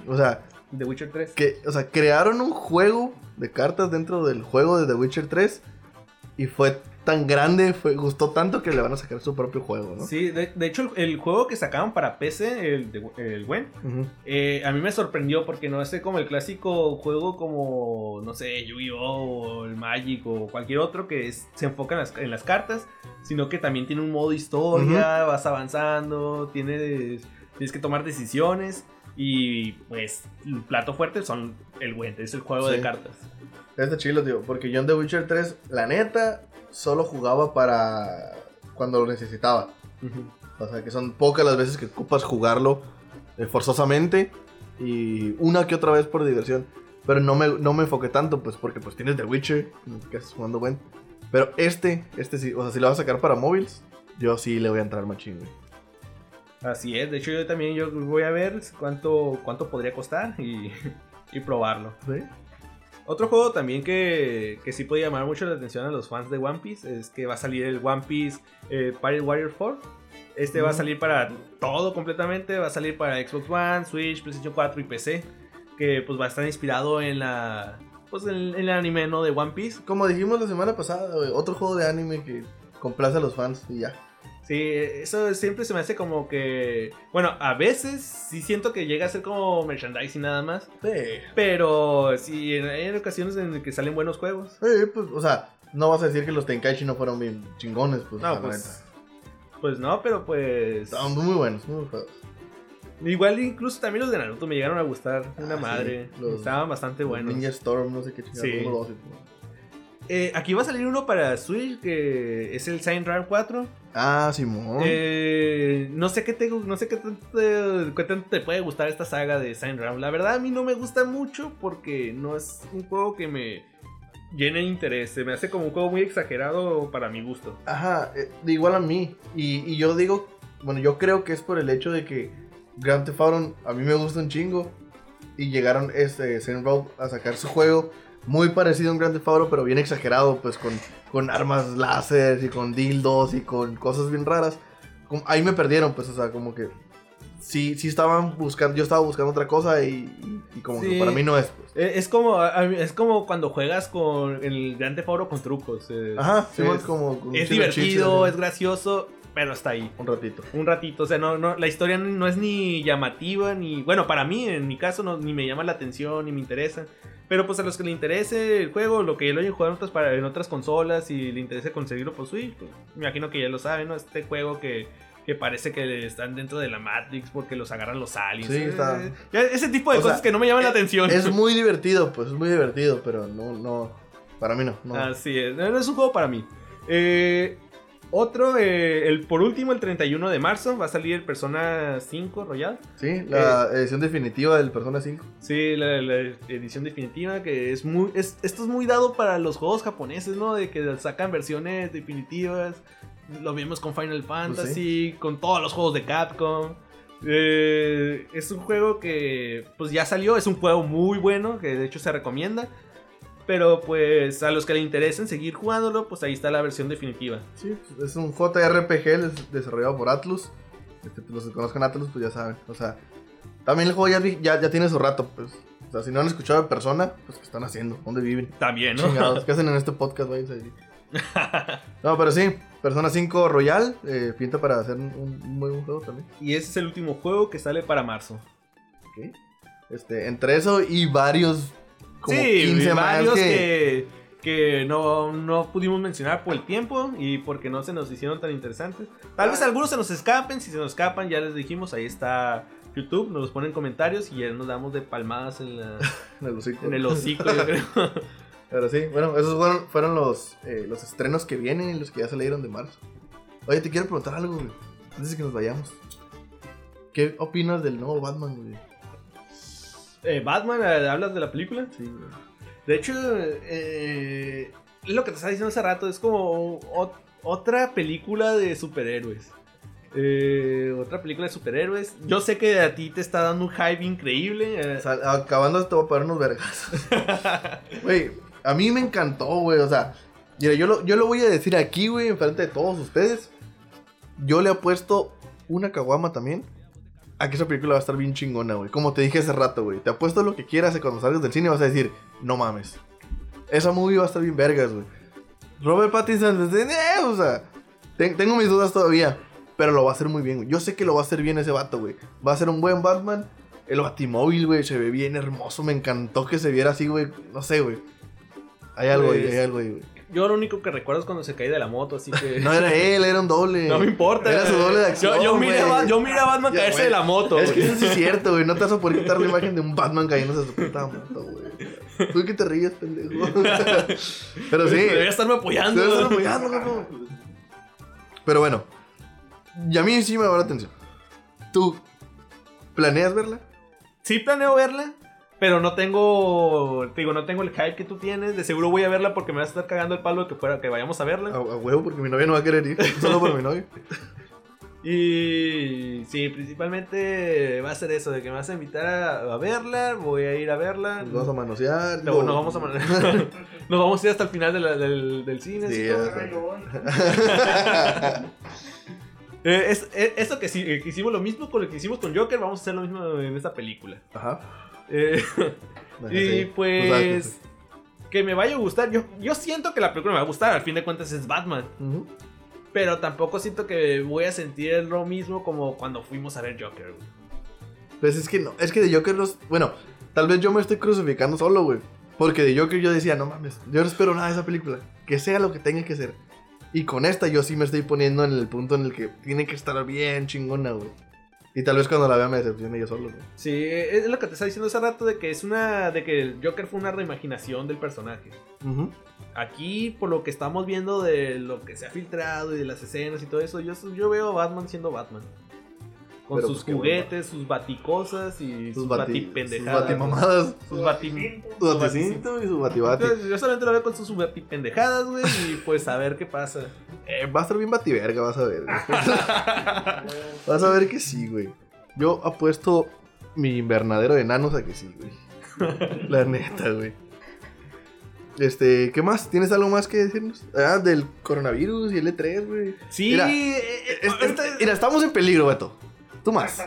O sea, The Witcher 3. que, o sea, crearon un juego de cartas dentro del juego de The Witcher 3 y fue tan grande, fue, gustó tanto que le van a sacar su propio juego, ¿no? Sí, de, de hecho, el, el juego que sacaron para PC, el, de- el Wen, Ujú. eh, a mí me sorprendió porque no es como el clásico juego como, no sé, Yu-Gi-Oh! o el Magic o cualquier otro que es- se enfoca en las, en las cartas, sino que también tiene un modo historia, vas avanzando, tienes, tienes que tomar decisiones y pues el plato fuerte son el Wen, es el juego Sí. de cartas. Está chilo, tío, porque yo en The Witcher 3, la neta, solo jugaba para cuando lo necesitaba. O sea, que son pocas las veces que ocupas jugarlo eh, forzosamente y una que otra vez por diversión. Pero no me, no me enfoqué tanto, pues, porque pues tienes The Witcher, que estás jugando buen. Pero este, este sí, o sea, si lo vas a sacar para móviles, yo sí le voy a entrar machín, güey. Así es, de hecho yo también yo voy a ver cuánto, cuánto podría costar y, y probarlo. ¿Sí? Otro juego también que, que sí puede llamar mucho la atención a los fans de One Piece es que va a salir el One Piece eh, Pirate Warrior 4. Este va a Mm. salir para todo completamente, va a salir para Xbox One, Switch, PlayStation 4 y PC. Que pues va a estar inspirado en la... Pues en, en el anime, ¿no? De One Piece. Como dijimos la semana pasada, otro juego de anime que complace a los fans y ya. Sí, eso siempre se me hace como que... Bueno, a veces sí siento que llega a ser como merchandising nada más. Sí. Pero sí, hay ocasiones en que salen buenos juegos. Sí, pues, o sea, no vas a decir que los Tenkaichi no fueron bien chingones, pues. No, la pues... neta. Pues no, pero pues... Estaban muy buenos, muy buenos. Igual incluso también los de Naruto me llegaron a gustar. Una Ah, sí, madre. los- Estaban bastante buenos. Ninja Storm, no sé qué chingados. Sí. y- Eh, aquí va a salir uno para Switch que es el Sign Run 4. Ah, Simón. Eh, no sé qué te no sé qué tanto, te, qué tanto te puede gustar esta saga de Run. La verdad a mí no me gusta mucho porque no es un juego que me llene de interés. Se me hace como un juego muy exagerado para mi gusto. Ajá, eh, igual a mí. Y, y yo digo, bueno, yo creo que es por el hecho de que Grand Theft Auto a mí me gusta un chingo. Y llegaron este Saints Row a sacar su juego muy parecido a un Grand Theft Auto, pero bien exagerado, pues con, con armas láser y con dildos y con cosas bien raras. Como- ahí me perdieron, pues, o sea, como que sí, sí estaban buscando, yo estaba buscando otra cosa y, y- como Sí. que para mí no es, pues. Eh, Es como, es como cuando juegas con el Grand Theft Auto con trucos. eh, Ajá, es- Simón, como Es divertido, es gracioso, pero está ahí. Un ratito. Un ratito, o sea, no, no, la historia no es ni llamativa, ni, bueno, para mí, en mi caso, no, ni me llama la atención, ni me interesa. Pero pues a los que le interese el juego, lo que ya lo hayan jugado en otras, para- en otras consolas y le interese conseguirlo por Switch, pues, me imagino que ya lo saben, ¿no? Este juego que, que parece que están dentro de la Matrix porque los agarran los aliens. Sí, Eh, está- ya ese tipo de O sea, cosas que no me llaman la atención. Es muy divertido, pues es muy divertido, pero no, no. Para mí no. no. Así es, no, no es un juego para mí. Eh, otro, eh, el, por último, el 31 de marzo va a salir el Persona 5 Royal. Sí, la edición definitiva del Persona 5. Sí, la, la edición definitiva que es muy... Es, esto es muy dado para los juegos japoneses, ¿no? De que sacan versiones definitivas. Lo vimos con Final Fantasy, con todos los juegos de Capcom. Eh, es un juego que pues ya salió, es un juego muy bueno, que de hecho se recomienda. Pero pues a los que le interesen seguir jugándolo, pues ahí está la versión definitiva. Sí, es un JRPG des- desarrollado por Atlus. Este, pues, los que conozcan Atlus, pues ya saben. O sea, también el juego ya, ya, ya tiene su rato, pues. O sea, si no han escuchado de persona, pues ¿qué están haciendo? ¿Dónde viven? También, ¿no? Chingados, ¿qué hacen en este podcast? No, pero sí, Persona 5 Royal eh, pinta para hacer un, un muy buen juego también. y ese es el último juego que sale para marzo. Ok. Este, entre eso y varios, como sí, 15 más varios que... que, que no, no pudimos mencionar por el tiempo y porque no se nos hicieron tan interesantes. Tal vez algunos se nos escapen, si se nos escapan ya les dijimos, ahí está YouTube, nos los ponen en comentarios y ya nos damos de palmadas en, la- en el hocico. en el hocico, yo creo. Pero sí, bueno, esos fueron, fueron los, eh, los estrenos que vienen y los que ya salieron de marzo. Oye, te quiero preguntar algo, güey. Antes de que nos vayamos. ¿Qué opinas del nuevo Batman, güey? Eh, Batman, eh, ¿hablas de la película? Sí, güey. De hecho, eh, es lo que te estaba diciendo hace rato, es como ot- otra película de superhéroes. Eh, otra película de superhéroes. Yo sé que a ti te está dando un hype increíble. eh, O sea, acabando te voy a poner unos vergas. Güey, a mí me encantó, güey. O sea, mira, yo lo, yo lo voy a decir aquí, güey, enfrente de todos ustedes. Yo le apuesto una caguama también a que esa película va a estar bien chingona, güey. Como te dije hace rato, güey. Te apuesto lo que quieras y cuando salgas del cine vas a decir, no mames. Esa movie va a estar bien vergas, güey. Robert Pattinson, eh, o sea, ten- tengo mis dudas todavía. Pero lo va a hacer muy bien, güey. Yo sé que lo va a hacer bien ese vato, güey. Va a ser un buen Batman. El batimóvil, güey, se ve bien hermoso. Me encantó que se viera así, güey. No sé, güey. Hay algo ahí, Pues- hay algo ahí, güey. Yo lo único que recuerdo es cuando se cae de la moto, así que. No era él, era un doble. No me importa. Era su doble de acción. Yo, yo miré, a, yo miré a Batman Ya, caerse de la moto. Es que eso sí es cierto, güey. No te vas a poder quitar la imagen de un Batman cayéndose a su puta moto, güey. Tú que te ríes, pendejo. Pero sí. Debería estarme apoyando. Cabrón. Pero bueno. Y a mí sí me llama la atención. ¿Tú planeas verla? Sí planeo verla, pero no tengo, te digo, no tengo el hype que tú tienes. De seguro voy a verla porque me vas a estar cagando el palo de que fuera que vayamos a verla. A, a huevo, porque mi novia no va a querer ir. Solo por mi novia. Y sí, principalmente va a ser eso, de que me vas a invitar a, a verla, voy a ir a verla. Nos vamos a manosear. Luego nos vamos a man- nos vamos a ir hasta el final de la- del, del cine. Sí. Eh, es, es- esto que, sí, eh, que hicimos lo mismo con lo que hicimos con Joker, vamos a hacer lo mismo en esta película. Ajá. Eh, y pues que me vaya a gustar. Yo, yo siento que la película me va a gustar, al fin de cuentas es Batman. Pero tampoco siento que voy a sentir lo mismo como cuando fuimos a ver Joker. güey. Pues es que no, es que de Joker los. Bueno, tal vez yo me estoy crucificando solo, güey. Porque de Joker yo decía, no mames, yo no espero nada de esa película. Que sea lo que tenga que ser. Y con esta yo sí me estoy poniendo en el punto en el que tiene que estar bien chingona, güey. Y tal vez cuando la vea me decepcione yo solo, güey. Sí, es lo que te estaba diciendo hace rato de que es una. de que el Joker fue una reimaginación del personaje. Aquí, por lo que estamos viendo de lo que se ha filtrado y de las escenas y todo eso, yo, yo veo a Batman siendo Batman. Con Pero, sus pues, juguetes, sus baticosas y sus, Sus, bati, sus batipendejadas. batimamadas. Sus batim- Su baticinto y su batibati. Entonces, yo solamente lo veo con sus batipendejadas, güey, y pues a ver qué pasa. Eh, va a estar bien bativerga, vas a ver. güey. vas a ver que sí, güey. Yo apuesto mi invernadero de enanos a que sí, güey. La neta, güey. Este, ¿qué más? ¿Tienes algo más que decirnos? Ah, del coronavirus y el E3, güey. Sí, Mira, eh, eh, Es- es- ahorita- mira, estamos en peligro, Beto. Tú más.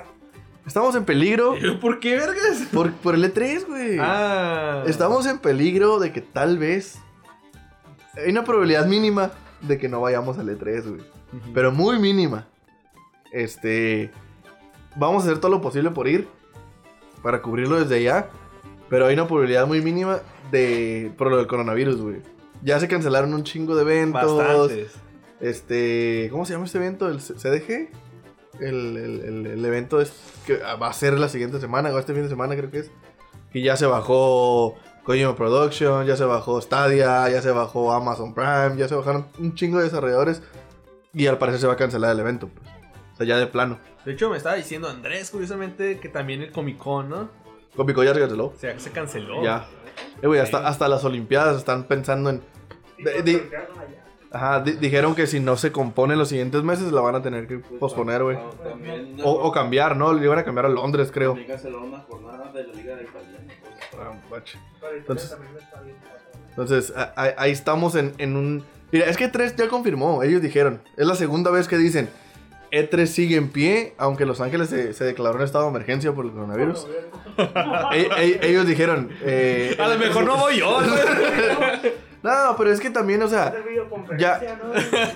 Estamos en peligro ¿Por qué, vergas? por, por el E3, güey. Ah. Estamos en peligro de que tal vez. Hay una probabilidad mínima de que no vayamos al E3, güey. pero muy mínima. Este, vamos a hacer todo lo posible por ir para cubrirlo desde allá, pero hay una probabilidad muy mínima de por lo del coronavirus, güey. Ya se cancelaron un chingo de eventos. Bastantes. Este, ¿cómo se llama este evento? ¿El C- CDG? El, el- el- el evento es que va a ser la siguiente semana, o este fin de semana creo que es. Y ya se bajó Kojima Production, ya se bajó Stadia, ya se bajó Amazon Prime, ya se bajaron un chingo de desarrolladores. Y al parecer se va a cancelar el evento, pues. O sea, ya de plano. De hecho, me estaba diciendo Andrés, curiosamente, que también el Comic Con, ¿no? Copico ya se canceló. O sea, que se canceló. Ya. Eh, güey, hasta, hasta las Olimpiadas están pensando en. de- de- ajá, di- dijeron que si no se compone los siguientes meses la van a tener que posponer, güey. O, o cambiar, ¿no? Le iban a cambiar a Londres, creo. También cancelaron una jornada de la Liga de Italiano. Bache. Entonces, entonces ahí estamos en, en un... Mira, es que E3 ya confirmó, ellos dijeron. Es la segunda vez que dicen, E3 sigue en pie, aunque Los Ángeles se, se declaró en estado de emergencia por el coronavirus. E- e- ellos dijeron... eh, A lo mejor no voy yo, güey. No, pero es que también, o sea, ya,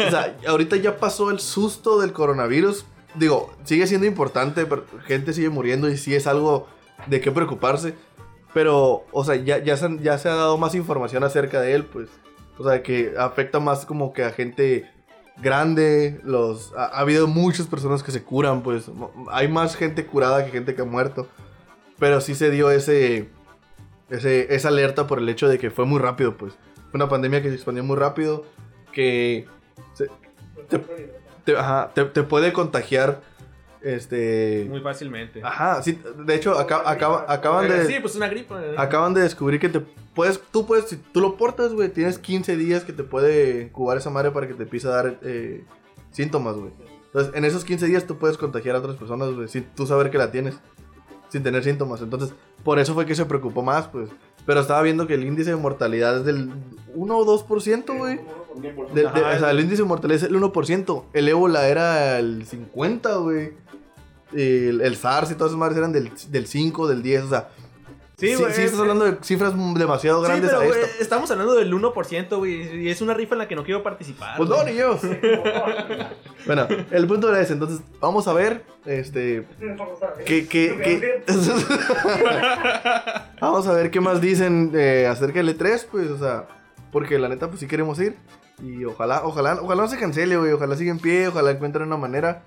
o sea, ahorita ya pasó el susto del coronavirus. Digo, sigue siendo importante, pero gente sigue muriendo y sí es algo de qué preocuparse. Pero, o sea, ya, ya, se, han- ya se ha dado más información acerca de él, pues. O sea, que afecta más como que a gente grande. Los, ha, ha habido muchas personas que se curan, pues. Hay más gente curada que gente que ha muerto. Pero sí se dio ese, ese, esa alerta por el hecho de que fue muy rápido, pues. Fue una pandemia que se expandió muy rápido, que se- te, te- ajá, te- te puede contagiar, este... Muy fácilmente. Ajá, sí, de hecho, aca- acaba- acaban de... Sí, pues una gripa. ¿eh? Acaban de descubrir que te puedes, tú puedes, si tú lo portas, güey, tienes 15 días que te puede incubar esa madre para que te empiece a dar eh, síntomas, güey. Entonces, en esos 15 días tú puedes contagiar a otras personas, güey, sin tú saber que la tienes, sin tener síntomas. Entonces, por eso fue que se preocupó más, pues. Pero estaba viendo que el índice de mortalidad es del 1 o 2%, güey. De- de- o sea, el índice de mortalidad es el 1%. El ébola era el 50, güey. El, el SARS y todas esas madres eran del, del 5, del 10, o sea. Sí, Sí, güey. sí, estás hablando de cifras demasiado Sí, grandes pero, a esto. estamos hablando del 1%, güey. Y es una rifa en la que no quiero participar. Pues no, ni yo. bueno, el punto era ese. Entonces, vamos a ver. Este. ¿Qué, qué, qué? vamos a ver qué más dicen eh, acerca del E3, pues, o sea. Porque la neta, pues sí queremos ir. Y ojalá, ojalá, ojalá no se cancele, güey. Ojalá siga en pie, ojalá encuentren una manera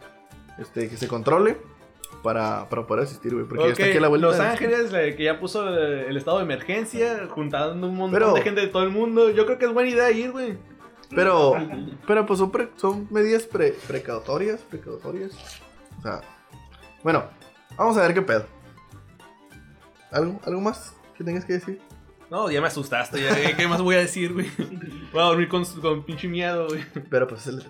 este, que se controle para, para poder asistir, güey. Porque ya está aquí a la vuelta. Los Ángeles, que ya puso el, estado de emergencia, juntando un montón Pero- de gente de todo el mundo. Yo creo que es buena idea ir, güey. Pero, pero pues son, pre- son medidas pre- precautorias, precautorias. O sea, bueno, vamos a ver qué pedo. ¿Algo, algo más que tengas que decir? No, ya me asustaste. Ya, ¿qué- ¿Qué más voy a decir, güey? Voy a dormir con, con pinche miedo, güey. Pero pues el,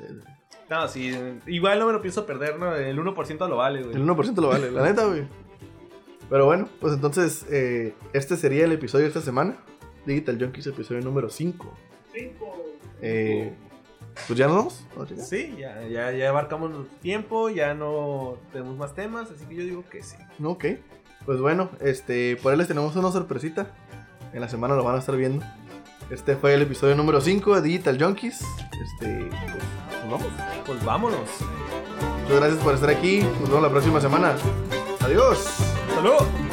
No, sí. Igual no me lo pienso perder, ¿no? El 1% lo vale, güey. el 1% lo vale, la neta, güey. Pero bueno, pues entonces eh, este sería el episodio de esta semana. Digital Junkies, episodio número 5. Eh, pues ya nos vamos. Sí, ya, ya, ya abarcamos el tiempo, ya no tenemos más temas, así que yo digo que sí. Ok. Pues bueno, este, por ahí les tenemos una sorpresita. En la semana lo van a estar viendo. Este fue el episodio número 5 de Digital Junkies. Este, pues, nos vamos. Pues vámonos. Muchas gracias por estar aquí. Nos vemos la próxima semana. Adiós. ¡Salud!